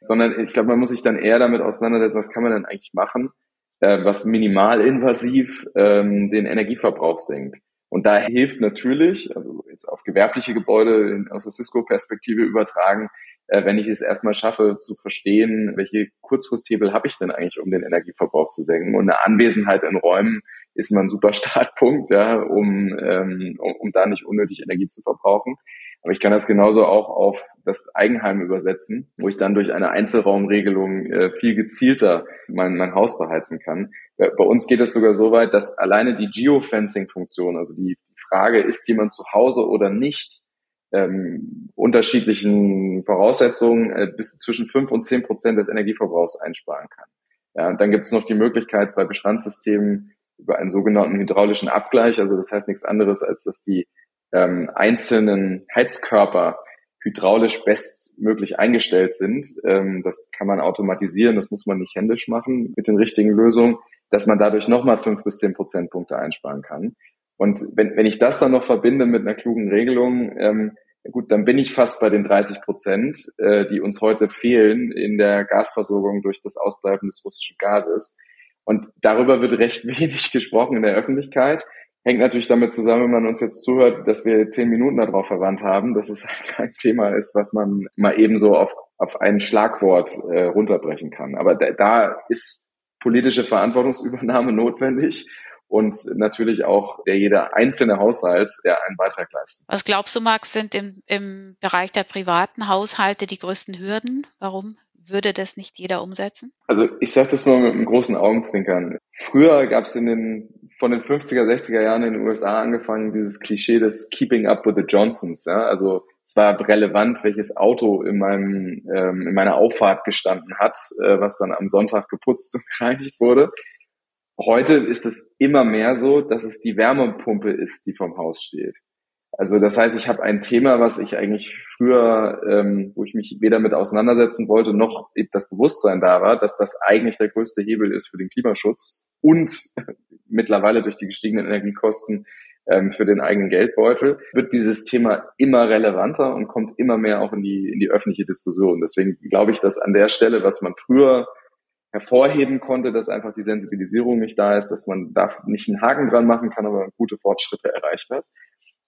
Sondern ich glaube, man muss sich dann eher damit auseinandersetzen, was kann man denn eigentlich machen, äh, was minimalinvasiv ähm, den Energieverbrauch senkt. Und da hilft natürlich, also jetzt auf gewerbliche Gebäude in, aus der Cisco-Perspektive übertragen, wenn ich es erstmal schaffe zu verstehen, welche Kurzfristhebel habe ich denn eigentlich, um den Energieverbrauch zu senken. Und eine Anwesenheit in Räumen ist man ein super Startpunkt, ja, um, ähm, um, um da nicht unnötig Energie zu verbrauchen. Aber ich kann das genauso auch auf das Eigenheim übersetzen, wo ich dann durch eine Einzelraumregelung äh, viel gezielter mein, mein Haus beheizen kann. Bei uns geht es sogar so weit, dass alleine die Geofencing-Funktion, also die Frage, ist jemand zu Hause oder nicht, ähm, unterschiedlichen Voraussetzungen äh, bis zwischen fünf und zehn Prozent des Energieverbrauchs einsparen kann. Ja, und dann gibt es noch die Möglichkeit bei Bestandssystemen über einen sogenannten hydraulischen Abgleich, also das heißt nichts anderes, als dass die ähm, einzelnen Heizkörper hydraulisch bestmöglich eingestellt sind. Ähm, das kann man automatisieren, das muss man nicht händisch machen mit den richtigen Lösungen, dass man dadurch nochmal fünf bis zehn Prozentpunkte einsparen kann. Und wenn, wenn ich das dann noch verbinde mit einer klugen Regelung, ähm, gut, dann bin ich fast bei den 30 Prozent, äh, die uns heute fehlen in der Gasversorgung durch das Ausbleiben des russischen Gases. Und darüber wird recht wenig gesprochen in der Öffentlichkeit. Hängt natürlich damit zusammen, wenn man uns jetzt zuhört, dass wir zehn Minuten darauf verwandt haben, dass es halt kein Thema ist, was man mal ebenso auf, auf ein Schlagwort äh, runterbrechen kann. Aber da, da ist politische Verantwortungsübernahme notwendig und natürlich auch der jeder einzelne Haushalt, der einen Beitrag leistet. Was glaubst du, Max, sind im, im Bereich der privaten Haushalte die größten Hürden? Warum würde das nicht jeder umsetzen? Also ich sage das mal mit einem großen Augenzwinkern. Früher gab es in den von den 50er, 60er Jahren in den USA angefangen, dieses Klischee des Keeping Up with the Johnsons. Ja? Also es war relevant, welches Auto in meinem ähm, in meiner Auffahrt gestanden hat, äh, was dann am Sonntag geputzt und gereinigt wurde. Heute ist es immer mehr so, dass es die Wärmepumpe ist, die vom Haus steht. Also das heißt, ich habe ein Thema, was ich eigentlich früher, ähm, wo ich mich weder mit auseinandersetzen wollte, noch das Bewusstsein da war, dass das eigentlich der größte Hebel ist für den Klimaschutz und mittlerweile durch die gestiegenen Energiekosten ähm, für den eigenen Geldbeutel, wird dieses Thema immer relevanter und kommt immer mehr auch in die, in die öffentliche Diskussion. Deswegen glaube ich, dass an der Stelle, was man früher hervorheben konnte, dass einfach die Sensibilisierung nicht da ist, dass man da nicht einen Haken dran machen kann, aber gute Fortschritte erreicht hat.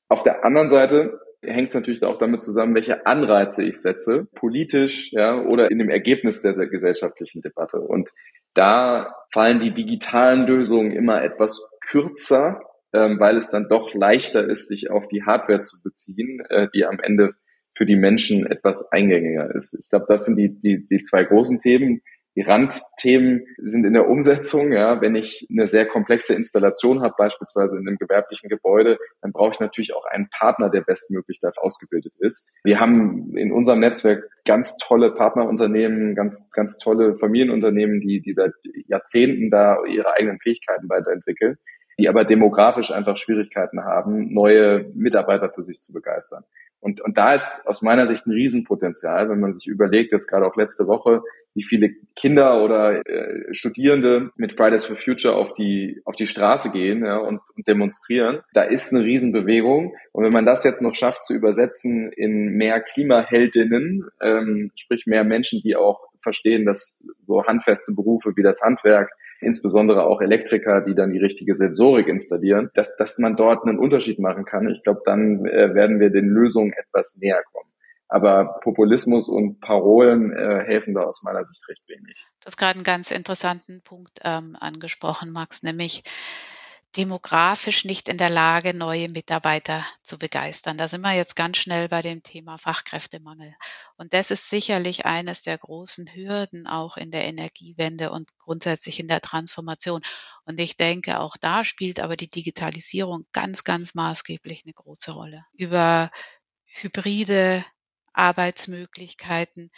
Auf der anderen Seite hängt es natürlich auch damit zusammen, welche Anreize ich setze, politisch ja, oder in dem Ergebnis der gesellschaftlichen Debatte. Und da fallen die digitalen Lösungen immer etwas kürzer, ähm, weil es dann doch leichter ist, sich auf die Hardware zu beziehen, äh, die am Ende für die Menschen etwas eingängiger ist. Ich glaube, das sind die, die, die zwei großen Themen. Die Randthemen sind in der Umsetzung. Ja, wenn ich eine sehr komplexe Installation habe, beispielsweise in einem gewerblichen Gebäude, dann brauche ich natürlich auch einen Partner, der bestmöglich dafür ausgebildet ist. Wir haben in unserem Netzwerk ganz tolle Partnerunternehmen, ganz, ganz tolle Familienunternehmen, die, die seit Jahrzehnten da ihre eigenen Fähigkeiten weiterentwickeln, die aber demografisch einfach Schwierigkeiten haben, neue Mitarbeiter für sich zu begeistern. Und, und da ist aus meiner Sicht ein Riesenpotenzial, wenn man sich überlegt, jetzt gerade auch letzte Woche, wie viele Kinder oder äh, Studierende mit Fridays for Future auf die auf die Straße gehen ja, und, und demonstrieren. Da ist eine Riesenbewegung. Und wenn man das jetzt noch schafft zu übersetzen in mehr Klimaheldinnen, ähm, sprich mehr Menschen, die auch verstehen, dass so handfeste Berufe wie das Handwerk insbesondere auch Elektriker, die dann die richtige Sensorik installieren, dass, dass man dort einen Unterschied machen kann. Ich glaube, dann äh, werden wir den Lösungen etwas näher kommen. Aber Populismus und Parolen äh, helfen da aus meiner Sicht recht wenig. Du hast gerade einen ganz interessanten Punkt ähm, angesprochen, Max, nämlich demografisch nicht in der Lage, neue Mitarbeiter zu begeistern. Da sind wir jetzt ganz schnell bei dem Thema Fachkräftemangel. Und das ist sicherlich eines der großen Hürden auch in der Energiewende und grundsätzlich in der Transformation. Und ich denke, auch da spielt aber die Digitalisierung ganz, ganz maßgeblich eine große Rolle. Über hybride Arbeitsmöglichkeiten,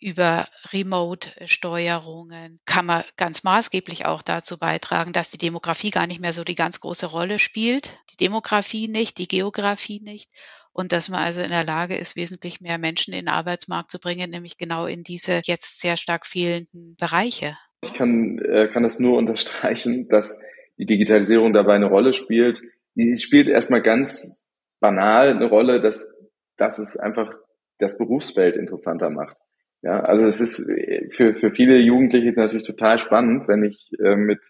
über Remote-Steuerungen kann man ganz maßgeblich auch dazu beitragen, dass die Demografie gar nicht mehr so die ganz große Rolle spielt. Die Demografie nicht, die Geografie nicht. Und dass man also in der Lage ist, wesentlich mehr Menschen in den Arbeitsmarkt zu bringen, nämlich genau in diese jetzt sehr stark fehlenden Bereiche. Ich kann, äh, kann das nur unterstreichen, dass die Digitalisierung dabei eine Rolle spielt. Sie spielt erstmal ganz banal eine Rolle, dass, dass es einfach das Berufsfeld interessanter macht. Ja, also es ist äh, für, für viele Jugendliche natürlich total spannend, wenn ich äh, mit,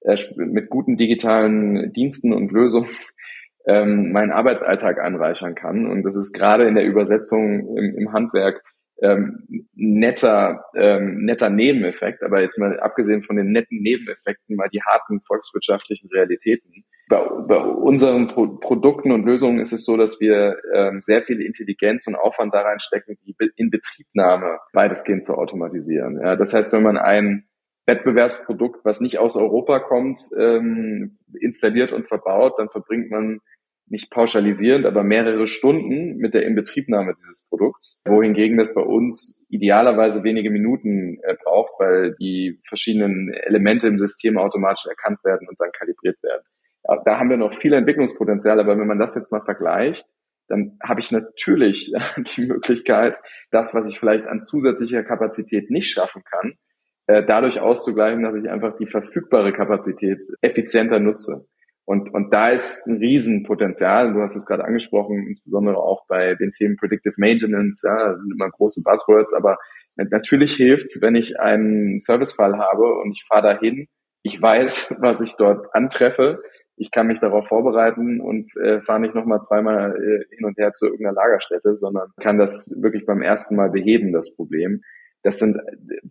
äh, mit guten digitalen Diensten und Lösungen ähm, meinen Arbeitsalltag anreichern kann. Und das ist gerade in der Übersetzung im, im Handwerk ähm, netter, ähm, netter Nebeneffekt. Aber jetzt mal abgesehen von den netten Nebeneffekten, mal die harten volkswirtschaftlichen Realitäten. Bei, bei unseren Pro Produkten und Lösungen ist es so, dass wir ähm, sehr viel Intelligenz und Aufwand da reinstecken, die in Betriebnahme weitestgehend zu automatisieren. Ja, das heißt, wenn man ein Wettbewerbsprodukt, was nicht aus Europa kommt, ähm, installiert und verbaut, dann verbringt man nicht pauschalisierend, aber mehrere Stunden mit der Inbetriebnahme dieses Produkts, wohingegen das bei uns idealerweise wenige Minuten äh, braucht, weil die verschiedenen Elemente im System automatisch erkannt werden und dann kalibriert werden. Da haben wir noch viel Entwicklungspotenzial, aber wenn man das jetzt mal vergleicht, dann habe ich natürlich die Möglichkeit, das, was ich vielleicht an zusätzlicher Kapazität nicht schaffen kann, äh, dadurch auszugleichen, dass ich einfach die verfügbare Kapazität effizienter nutze. Und, und da ist ein Riesenpotenzial. Du hast es gerade angesprochen, insbesondere auch bei den Themen Predictive Maintenance. Ja, sind immer große Buzzwords, aber natürlich hilft's, wenn ich einen Servicefall habe und ich fahre dahin. Ich weiß, was ich dort antreffe. Ich kann mich darauf vorbereiten und äh, fahre nicht nochmal zweimal äh, hin und her zu irgendeiner Lagerstätte, sondern kann das wirklich beim ersten Mal beheben, das Problem. Das sind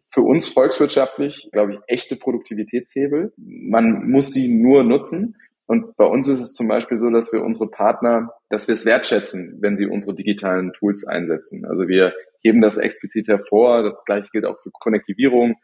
für uns volkswirtschaftlich, glaube ich, echte Produktivitätshebel. Man muss sie nur nutzen. Und bei uns ist es zum Beispiel so, dass wir unsere Partner, dass wir es wertschätzen, wenn sie unsere digitalen Tools einsetzen. Also wir heben das explizit hervor. Das gleiche gilt auch für Konnektivierung,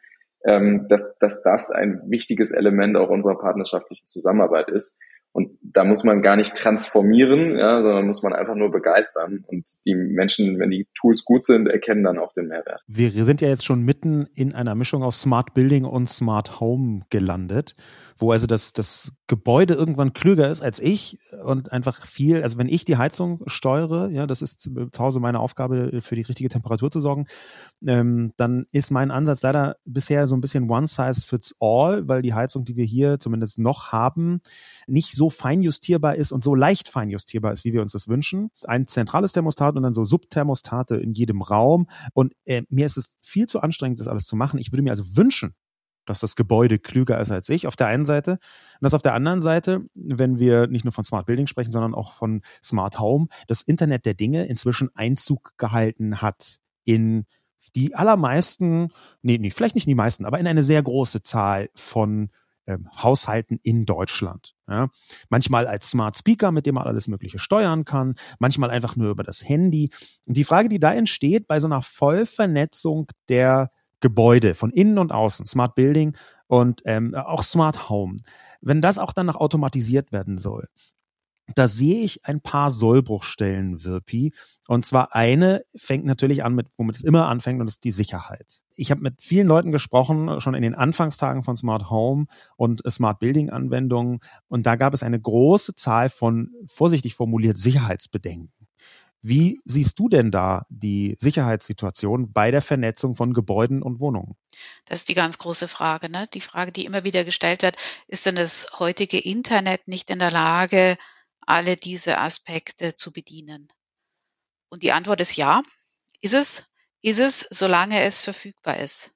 ähm, dass, dass das ein wichtiges Element auch unserer partnerschaftlichen Zusammenarbeit ist. Und da muss man gar nicht transformieren, ja, sondern muss man einfach nur begeistern. Und die Menschen, wenn die Tools gut sind, erkennen dann auch den Mehrwert. Wir sind ja jetzt schon mitten in einer Mischung aus Smart Building und Smart Home gelandet wo also das, das Gebäude irgendwann klüger ist als ich und einfach viel, also wenn ich die Heizung steuere, ja, das ist zu Hause meine Aufgabe, für die richtige Temperatur zu sorgen, ähm, dann ist mein Ansatz leider bisher so ein bisschen one size fits all, weil die Heizung, die wir hier zumindest noch haben, nicht so feinjustierbar ist und so leicht feinjustierbar ist, wie wir uns das wünschen. Ein zentrales Thermostat und dann so Subthermostate in jedem Raum. Und äh, mir ist es viel zu anstrengend, das alles zu machen. Ich würde mir also wünschen, dass das Gebäude klüger ist als ich auf der einen Seite. Und dass auf der anderen Seite, wenn wir nicht nur von Smart Building sprechen, sondern auch von Smart Home, das Internet der Dinge inzwischen Einzug gehalten hat in die allermeisten, nee, nee, vielleicht nicht die meisten, aber in eine sehr große Zahl von ähm, Haushalten in Deutschland. Ja. Manchmal als Smart Speaker, mit dem man alles Mögliche steuern kann, manchmal einfach nur über das Handy. Und die Frage, die da entsteht bei so einer Vollvernetzung der Gebäude von innen und außen, Smart Building und ähm, auch Smart Home, wenn das auch dann noch automatisiert werden soll, da sehe ich ein paar Sollbruchstellen, Wirpi. Und zwar eine fängt natürlich an mit, womit es immer anfängt, und das ist die Sicherheit. Ich habe mit vielen Leuten gesprochen, schon in den Anfangstagen von Smart Home und Smart Building Anwendungen. Und da gab es eine große Zahl von, vorsichtig formuliert, Sicherheitsbedenken. Wie siehst du denn da die Sicherheitssituation bei der Vernetzung von Gebäuden und Wohnungen? Das ist die ganz große Frage. Ne? Die Frage, die immer wieder gestellt wird, ist denn das heutige Internet nicht in der Lage, alle diese Aspekte zu bedienen? Und die Antwort ist ja. Ist es? Ist es, solange es verfügbar ist.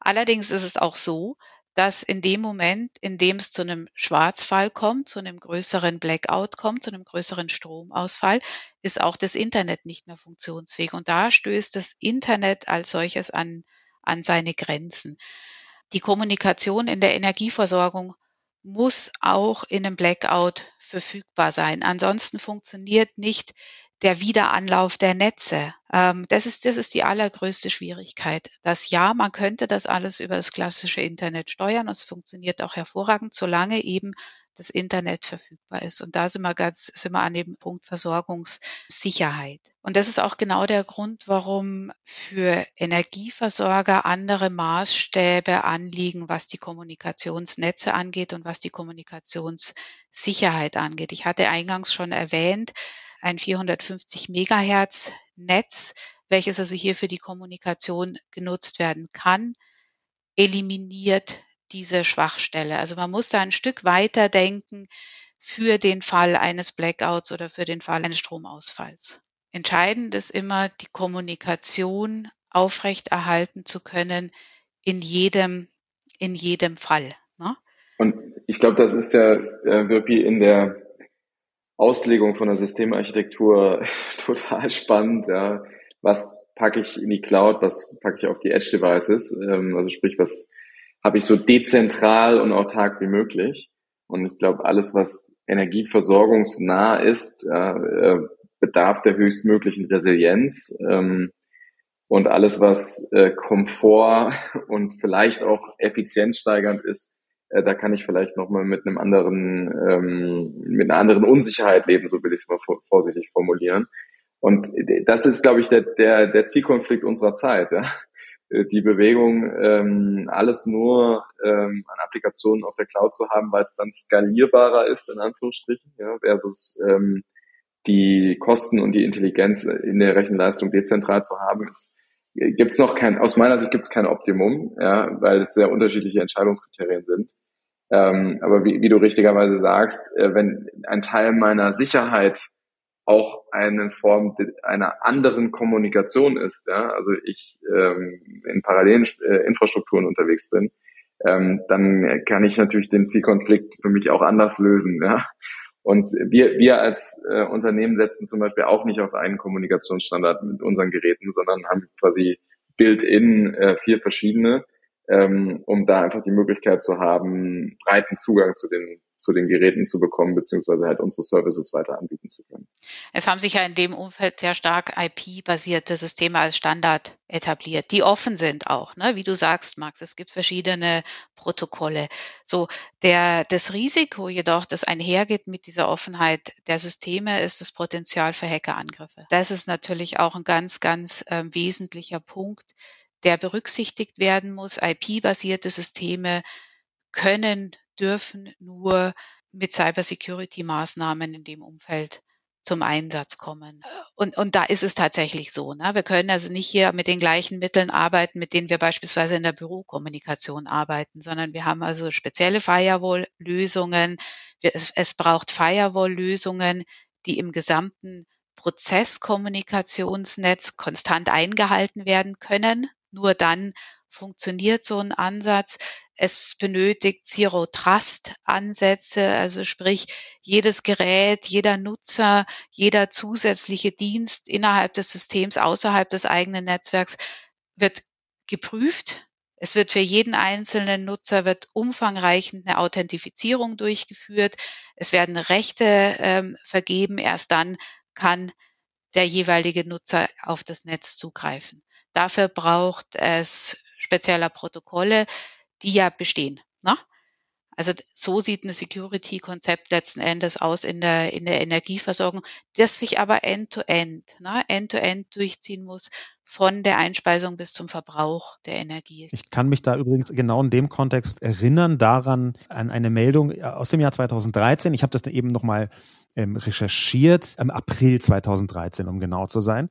Allerdings ist es auch so, dass in dem Moment, in dem es zu einem Schwarzfall kommt, zu einem größeren Blackout kommt, zu einem größeren Stromausfall, ist auch das Internet nicht mehr funktionsfähig. Und da stößt das Internet als solches an, an seine Grenzen. Die Kommunikation in der Energieversorgung muss auch in einem Blackout verfügbar sein. Ansonsten funktioniert nicht der Wiederanlauf der Netze. Ähm, das, ist, das ist die allergrößte Schwierigkeit. Das ja, man könnte das alles über das klassische Internet steuern. Es funktioniert auch hervorragend, solange eben das Internet verfügbar ist. Und da sind wir ganz, sind wir an dem Punkt Versorgungssicherheit. Und das ist auch genau der Grund, warum für Energieversorger andere Maßstäbe anliegen, was die Kommunikationsnetze angeht und was die Kommunikationssicherheit angeht. Ich hatte eingangs schon erwähnt, ein 450 Megahertz Netz, welches also hier für die Kommunikation genutzt werden kann, eliminiert diese Schwachstelle. Also man muss da ein Stück weiter denken für den Fall eines Blackouts oder für den Fall eines Stromausfalls. Entscheidend ist immer, die Kommunikation aufrechterhalten zu können in jedem, in jedem Fall. Ne? Und ich glaube, das ist ja wirklich in der Auslegung von der Systemarchitektur total spannend. Ja. was packe ich in die Cloud, was packe ich auf die Edge Devices, ähm, also sprich, was habe ich so dezentral und autark wie möglich. Und ich glaube, alles, was energieversorgungsnah ist, äh, bedarf der höchstmöglichen Resilienz. Ähm, und alles, was äh, Komfort und vielleicht auch effizienzsteigernd ist, äh, da kann ich vielleicht nochmal mit einem anderen, ähm, mit einer anderen Unsicherheit leben, so will ich es mal vorsichtig formulieren. Und das ist, glaube ich, der, der, der Zielkonflikt unserer Zeit. Ja? Die Bewegung, ähm, alles nur ähm, an Applikationen auf der Cloud zu haben, weil es dann skalierbarer ist, in Anführungsstrichen, ja, versus ähm, die Kosten und die Intelligenz in der Rechenleistung dezentral zu haben, ist gibt es noch kein, aus meiner Sicht gibt es kein Optimum, ja, weil es sehr unterschiedliche Entscheidungskriterien sind. Ähm, aber wie, wie du richtigerweise sagst, äh, wenn ein Teil meiner Sicherheit auch eine Form einer anderen Kommunikation ist, ja, also ich ähm, in parallelen äh, Infrastrukturen unterwegs bin, ähm, dann kann ich natürlich den Zielkonflikt für mich auch anders lösen, ja. Und wir, wir als äh, Unternehmen setzen zum Beispiel auch nicht auf einen Kommunikationsstandard mit unseren Geräten, sondern haben quasi built-in äh, vier verschiedene, ähm, um da einfach die Möglichkeit zu haben, breiten Zugang zu den zu den Geräten zu bekommen, beziehungsweise halt unsere Services weiter anbieten zu können. Es haben sich ja in dem Umfeld sehr stark IP-basierte Systeme als Standard etabliert, die offen sind auch, ne? wie du sagst, Max. Es gibt verschiedene Protokolle. So, der, das Risiko jedoch, das einhergeht mit dieser Offenheit der Systeme, ist das Potenzial für Hackerangriffe. Das ist natürlich auch ein ganz, ganz äh, wesentlicher Punkt, der berücksichtigt werden muss. IP-basierte Systeme können dürfen nur mit Cybersecurity-Maßnahmen in dem Umfeld zum Einsatz kommen. Und, und da ist es tatsächlich so. Ne? Wir können also nicht hier mit den gleichen Mitteln arbeiten, mit denen wir beispielsweise in der Bürokommunikation arbeiten, sondern wir haben also spezielle Firewall-Lösungen. Es, es braucht Firewall-Lösungen, die im gesamten Prozesskommunikationsnetz konstant eingehalten werden können. Nur dann funktioniert so ein Ansatz. Es benötigt Zero Trust Ansätze, also sprich jedes Gerät, jeder Nutzer, jeder zusätzliche Dienst innerhalb des Systems, außerhalb des eigenen Netzwerks wird geprüft. Es wird für jeden einzelnen Nutzer wird umfangreichend eine Authentifizierung durchgeführt. Es werden Rechte ähm, vergeben. Erst dann kann der jeweilige Nutzer auf das Netz zugreifen. Dafür braucht es spezieller Protokolle, die ja bestehen. Ne? Also so sieht ein Security-Konzept letzten Endes aus in der, in der Energieversorgung, das sich aber end-to-end, ne, end-to-end durchziehen muss, von der Einspeisung bis zum Verbrauch der Energie. Ich kann mich da übrigens genau in dem Kontext erinnern daran an eine Meldung aus dem Jahr 2013. Ich habe das eben nochmal ähm, recherchiert, im April 2013, um genau zu sein.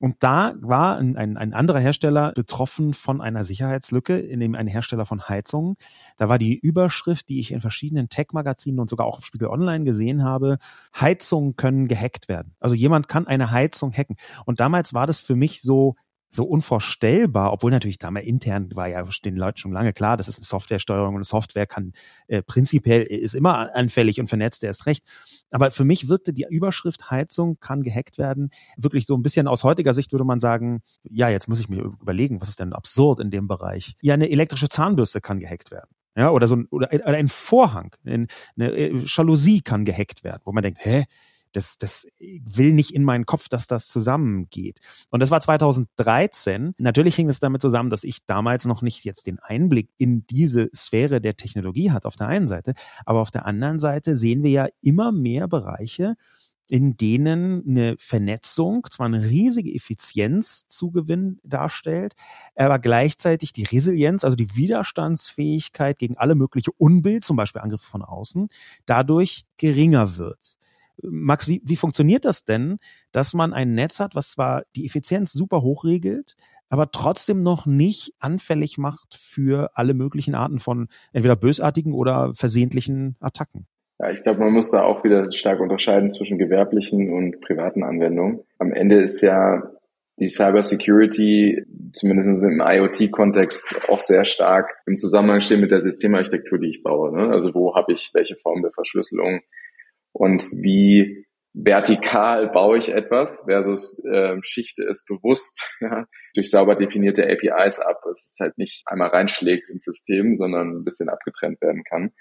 Und da war ein, ein, ein anderer Hersteller betroffen von einer Sicherheitslücke, in dem ein Hersteller von Heizungen. Da war die Überschrift, die ich in verschiedenen Tech-Magazinen und sogar auch auf Spiegel Online gesehen habe, Heizungen können gehackt werden. Also jemand kann eine Heizung hacken. Und damals war das für mich so, so unvorstellbar, obwohl natürlich damals intern war ja den Leuten schon lange klar, das ist eine Softwaresteuerung und Software kann äh, prinzipiell ist immer anfällig und vernetzt, der ist recht. Aber für mich wirkte die Überschrift Heizung kann gehackt werden wirklich so ein bisschen aus heutiger Sicht würde man sagen, ja, jetzt muss ich mir überlegen, was ist denn absurd in dem Bereich? Ja, eine elektrische Zahnbürste kann gehackt werden. Ja, oder so ein, oder ein Vorhang, eine äh, Jalousie kann gehackt werden, wo man denkt, hä, das, das will nicht in meinen Kopf, dass das zusammengeht. Und das war 2013. Natürlich hing es damit zusammen, dass ich damals noch nicht jetzt den Einblick in diese Sphäre der Technologie hatte auf der einen Seite, aber auf der anderen Seite sehen wir ja immer mehr Bereiche, in denen eine Vernetzung zwar eine riesige Effizienzzugewinn darstellt, aber gleichzeitig die Resilienz, also die Widerstandsfähigkeit gegen alle mögliche Unbild, zum Beispiel Angriffe von außen, dadurch geringer wird. Max, wie, wie funktioniert das denn, dass man ein Netz hat, was zwar die Effizienz super hoch regelt, aber trotzdem noch nicht anfällig macht für alle möglichen Arten von entweder bösartigen oder versehentlichen Attacken? Ja, ich glaube, man muss da auch wieder stark unterscheiden zwischen gewerblichen und privaten Anwendungen. Am Ende ist ja die Cybersecurity, zumindest im IoT-Kontext, auch sehr stark im Zusammenhang stehen mit der Systemarchitektur, die ich baue. Ne? Also wo habe ich welche Form der Verschlüsselung, und wie vertikal baue ich etwas versus äh, schichte es bewusst ja, durch sauber definierte APIs ab, dass es halt nicht einmal reinschlägt ins System, sondern ein bisschen abgetrennt werden kann.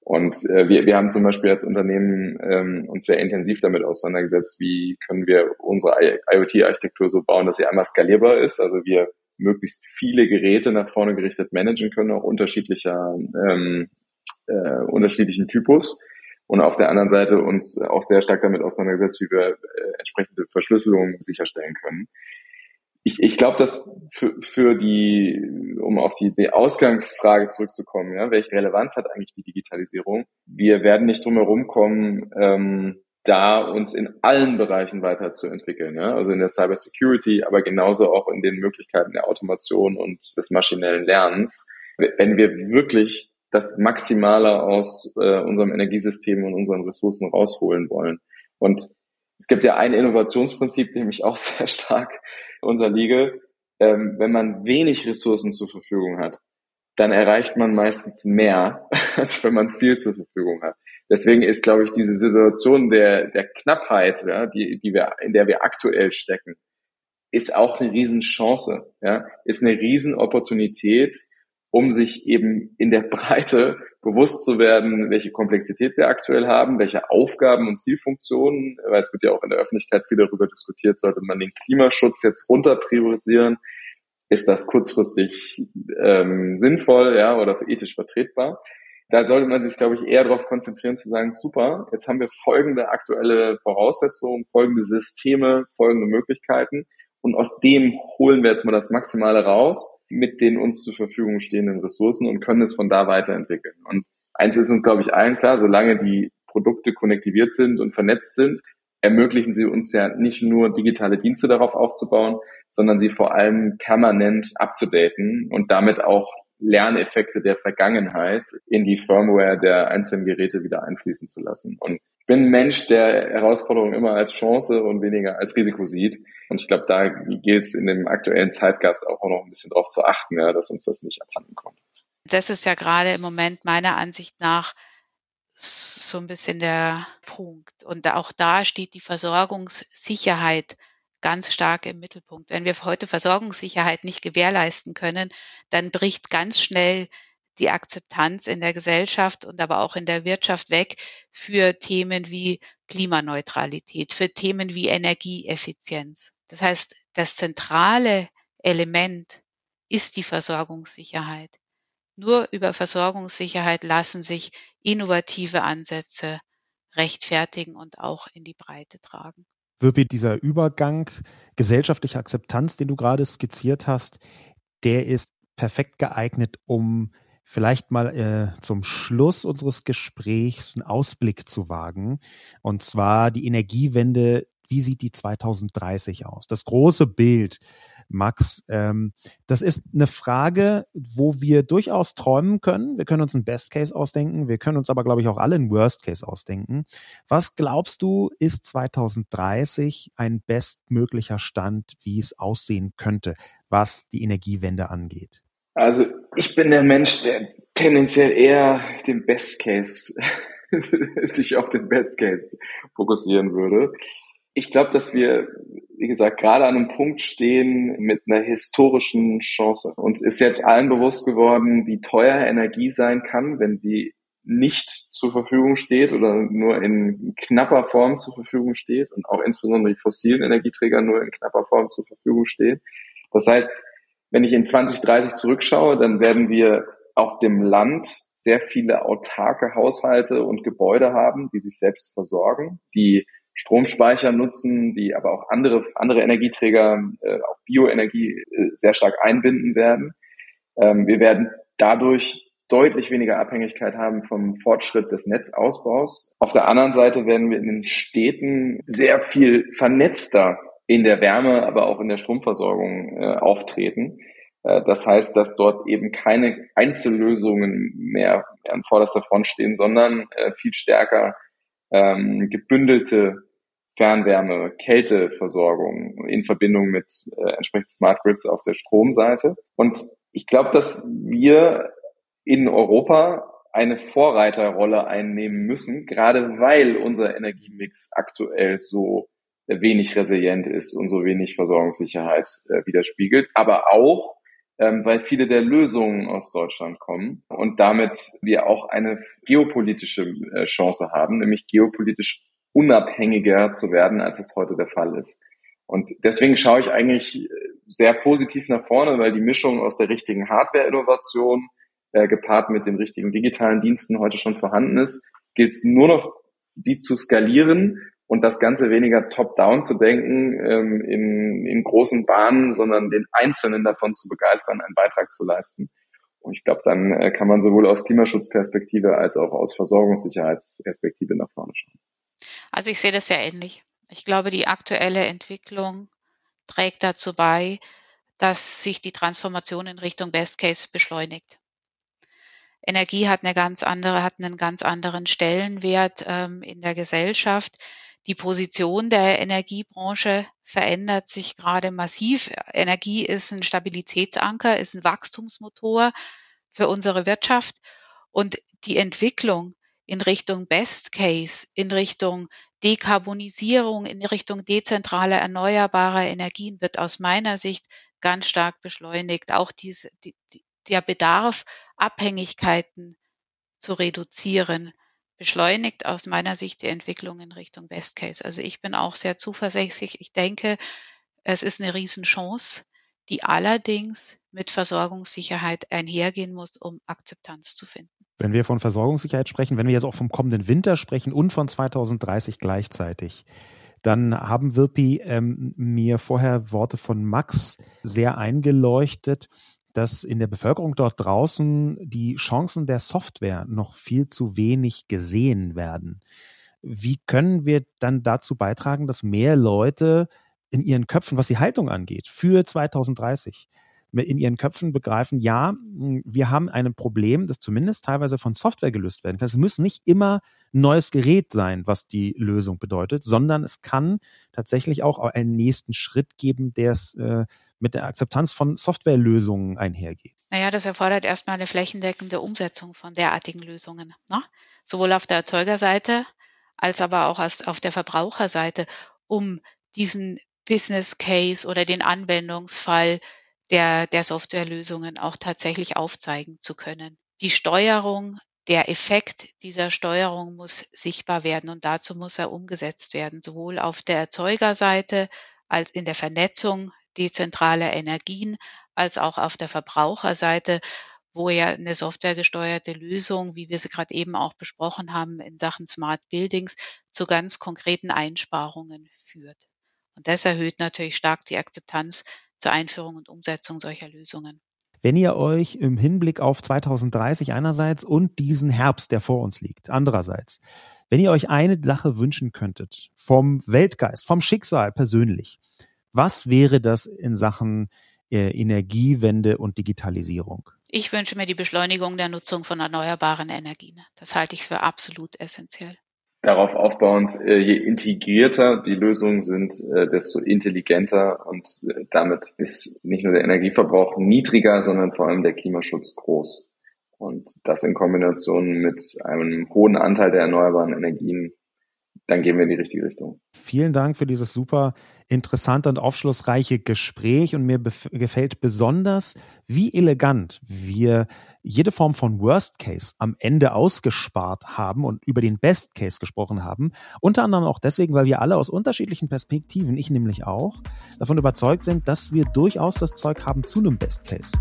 Und äh, wir, wir haben zum Beispiel als Unternehmen ähm, uns sehr intensiv damit auseinandergesetzt, wie können wir unsere IoT-Architektur so bauen, dass sie einmal skalierbar ist, also wir möglichst viele Geräte nach vorne gerichtet managen können, auch unterschiedlicher ähm, äh, unterschiedlichen Typus und auf der anderen Seite uns auch sehr stark damit auseinandergesetzt, wie wir äh, entsprechende Verschlüsselung sicherstellen können. Ich, ich glaube, dass für, für die, um auf die, die Ausgangsfrage zurückzukommen, ja, welche Relevanz hat eigentlich die Digitalisierung? Wir werden nicht drum herum kommen, ähm, da uns in allen Bereichen weiterzuentwickeln, ja? also in der Cybersecurity, aber genauso auch in den Möglichkeiten der Automation und des maschinellen Lernens. Wenn wir wirklich das Maximale aus äh, unserem Energiesystem und unseren Ressourcen rausholen wollen. Und es gibt ja ein Innovationsprinzip, dem ich auch sehr stark unterliege. Ähm, wenn man wenig Ressourcen zur Verfügung hat, dann erreicht man meistens mehr, als wenn man viel zur Verfügung hat. Deswegen ist, glaube ich, diese Situation der, der Knappheit, ja, die, die wir, in der wir aktuell stecken, ist auch eine Riesenchance, ja, ist eine Riesenopportunität, um sich eben in der Breite bewusst zu werden, welche Komplexität wir aktuell haben, welche Aufgaben und Zielfunktionen, weil es wird ja auch in der Öffentlichkeit viel darüber diskutiert, sollte man den Klimaschutz jetzt runter priorisieren, ist das kurzfristig ähm, sinnvoll ja, oder ethisch vertretbar. Da sollte man sich, glaube ich, eher darauf konzentrieren zu sagen, super, jetzt haben wir folgende aktuelle Voraussetzungen, folgende Systeme, folgende Möglichkeiten und aus dem holen wir jetzt mal das Maximale raus mit den uns zur Verfügung stehenden Ressourcen und können es von da weiterentwickeln. Und eins ist uns, glaube ich, allen klar, solange die Produkte konnektiviert sind und vernetzt sind, ermöglichen sie uns ja nicht nur digitale Dienste darauf aufzubauen, sondern sie vor allem permanent abzudaten und damit auch Lerneffekte der Vergangenheit in die Firmware der einzelnen Geräte wieder einfließen zu lassen. Und bin ein Mensch, der Herausforderungen immer als Chance und weniger als Risiko sieht. Und ich glaube, da gilt es in dem aktuellen Zeitgast auch noch ein bisschen darauf zu achten, ja, dass uns das nicht abhanden kommt. Das ist ja gerade im Moment meiner Ansicht nach so ein bisschen der Punkt. Und auch da steht die Versorgungssicherheit ganz stark im Mittelpunkt. Wenn wir heute Versorgungssicherheit nicht gewährleisten können, dann bricht ganz schnell die Akzeptanz in der Gesellschaft und aber auch in der Wirtschaft weg für Themen wie Klimaneutralität, für Themen wie Energieeffizienz. Das heißt, das zentrale Element ist die Versorgungssicherheit. Nur über Versorgungssicherheit lassen sich innovative Ansätze rechtfertigen und auch in die Breite tragen. Wirpi, dieser Übergang gesellschaftlicher Akzeptanz, den du gerade skizziert hast, der ist perfekt geeignet, um vielleicht mal äh, zum Schluss unseres Gesprächs einen Ausblick zu wagen. Und zwar die Energiewende, wie sieht die 2030 aus? Das große Bild, Max, ähm, das ist eine Frage, wo wir durchaus träumen können. Wir können uns einen Best Case ausdenken, wir können uns aber, glaube ich, auch alle einen Worst Case ausdenken. Was glaubst du, ist 2030 ein bestmöglicher Stand, wie es aussehen könnte, was die Energiewende angeht? Also ich bin der Mensch, der tendenziell eher den Best Case, sich auf den Best Case fokussieren würde. Ich glaube, dass wir, wie gesagt, gerade an einem Punkt stehen mit einer historischen Chance. Uns ist jetzt allen bewusst geworden, wie teuer Energie sein kann, wenn sie nicht zur Verfügung steht oder nur in knapper Form zur Verfügung steht und auch insbesondere die fossilen Energieträger nur in knapper Form zur Verfügung stehen. Das heißt, wenn ich in 2030 zurückschaue, dann werden wir auf dem Land sehr viele autarke Haushalte und Gebäude haben, die sich selbst versorgen, die Stromspeicher nutzen, die aber auch andere, andere Energieträger, äh, auch Bioenergie äh, sehr stark einbinden werden. Ähm, wir werden dadurch deutlich weniger Abhängigkeit haben vom Fortschritt des Netzausbaus. Auf der anderen Seite werden wir in den Städten sehr viel vernetzter in der Wärme, aber auch in der Stromversorgung äh, auftreten. Äh, das heißt, dass dort eben keine Einzellösungen mehr an vorderster Front stehen, sondern äh, viel stärker ähm, gebündelte Fernwärme, Kälteversorgung in Verbindung mit äh, entsprechend Smart Grids auf der Stromseite. Und ich glaube, dass wir in Europa eine Vorreiterrolle einnehmen müssen, gerade weil unser Energiemix aktuell so wenig resilient ist und so wenig Versorgungssicherheit äh, widerspiegelt, aber auch, ähm, weil viele der Lösungen aus Deutschland kommen und damit wir auch eine geopolitische äh, Chance haben, nämlich geopolitisch unabhängiger zu werden, als es heute der Fall ist. Und deswegen schaue ich eigentlich äh, sehr positiv nach vorne, weil die Mischung aus der richtigen Hardware-Innovation äh, gepaart mit den richtigen digitalen Diensten heute schon vorhanden ist. Es gilt nur noch, die zu skalieren und das Ganze weniger top-down zu denken ähm, in, in großen Bahnen, sondern den Einzelnen davon zu begeistern, einen Beitrag zu leisten. Und ich glaube, dann äh, kann man sowohl aus Klimaschutzperspektive als auch aus Versorgungssicherheitsperspektive nach vorne schauen. Also ich sehe das sehr ähnlich. Ich glaube, die aktuelle Entwicklung trägt dazu bei, dass sich die Transformation in Richtung Best Case beschleunigt. Energie hat eine ganz andere, hat einen ganz anderen Stellenwert ähm, in der Gesellschaft. Die Position der Energiebranche verändert sich gerade massiv. Energie ist ein Stabilitätsanker, ist ein Wachstumsmotor für unsere Wirtschaft. Und die Entwicklung in Richtung Best Case, in Richtung Dekarbonisierung, in Richtung dezentrale erneuerbare Energien wird aus meiner Sicht ganz stark beschleunigt. Auch diese, die, der Bedarf, Abhängigkeiten zu reduzieren, beschleunigt aus meiner Sicht die Entwicklung in Richtung Best Case. Also ich bin auch sehr zuversichtlich. Ich denke, es ist eine Riesenchance, die allerdings mit Versorgungssicherheit einhergehen muss, um Akzeptanz zu finden. Wenn wir von Versorgungssicherheit sprechen, wenn wir jetzt auch vom kommenden Winter sprechen und von 2030 gleichzeitig, dann haben Wirpi ähm, mir vorher Worte von Max sehr eingeleuchtet, dass in der Bevölkerung dort draußen die Chancen der Software noch viel zu wenig gesehen werden. Wie können wir dann dazu beitragen, dass mehr Leute in ihren Köpfen, was die Haltung angeht, für 2030 in ihren Köpfen begreifen, ja, wir haben ein Problem, das zumindest teilweise von Software gelöst werden kann. Es muss nicht immer ein neues Gerät sein, was die Lösung bedeutet, sondern es kann tatsächlich auch einen nächsten Schritt geben, der es äh, mit der Akzeptanz von Softwarelösungen einhergeht. Naja, das erfordert erstmal eine flächendeckende Umsetzung von derartigen Lösungen. Ne? Sowohl auf der Erzeugerseite als aber auch auf der Verbraucherseite, um diesen Business Case oder den Anwendungsfall der, der Softwarelösungen auch tatsächlich aufzeigen zu können. Die Steuerung, der Effekt dieser Steuerung muss sichtbar werden und dazu muss er umgesetzt werden, sowohl auf der Erzeugerseite als in der Vernetzung dezentraler Energien, als auch auf der Verbraucherseite, wo ja eine softwaregesteuerte Lösung, wie wir sie gerade eben auch besprochen haben, in Sachen Smart Buildings zu ganz konkreten Einsparungen führt. Und das erhöht natürlich stark die Akzeptanz zur Einführung und Umsetzung solcher Lösungen. Wenn ihr euch im Hinblick auf 2030 einerseits und diesen Herbst, der vor uns liegt, andererseits, wenn ihr euch eine Sache wünschen könntet, vom Weltgeist, vom Schicksal persönlich, was wäre das in Sachen äh, Energiewende und Digitalisierung? Ich wünsche mir die Beschleunigung der Nutzung von erneuerbaren Energien. Das halte ich für absolut essentiell darauf aufbauend, äh, je integrierter die Lösungen sind, äh, desto intelligenter und damit ist nicht nur der Energieverbrauch niedriger, sondern vor allem der Klimaschutz groß. Und das in Kombination mit einem hohen Anteil der erneuerbaren Energien dann gehen wir in die richtige Richtung. Vielen Dank für dieses super interessante und aufschlussreiche Gespräch und mir gefällt besonders, wie elegant wir jede Form von Worst Case am Ende ausgespart haben und über den Best Case gesprochen haben. Unter anderem auch deswegen, weil wir alle aus unterschiedlichen Perspektiven, ich nämlich auch, davon überzeugt sind, dass wir durchaus das Zeug haben zu einem Best Case.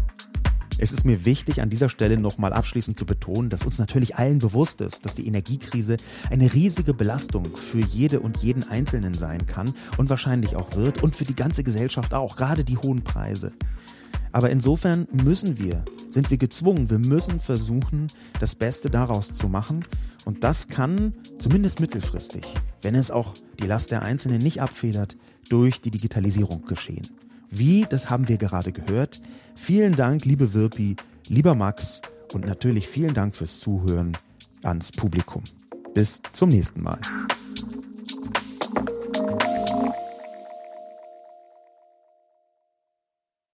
Es ist mir wichtig, an dieser Stelle nochmal abschließend zu betonen, dass uns natürlich allen bewusst ist, dass die Energiekrise eine riesige Belastung für jede und jeden Einzelnen sein kann und wahrscheinlich auch wird und für die ganze Gesellschaft auch, gerade die hohen Preise. Aber insofern müssen wir, sind wir gezwungen, wir müssen versuchen, das Beste daraus zu machen. Und das kann zumindest mittelfristig, wenn es auch die Last der Einzelnen nicht abfedert, durch die Digitalisierung geschehen. Wie, das haben wir gerade gehört. Vielen Dank, liebe Wirpi, lieber Max und natürlich vielen Dank fürs Zuhören ans Publikum. Bis zum nächsten Mal.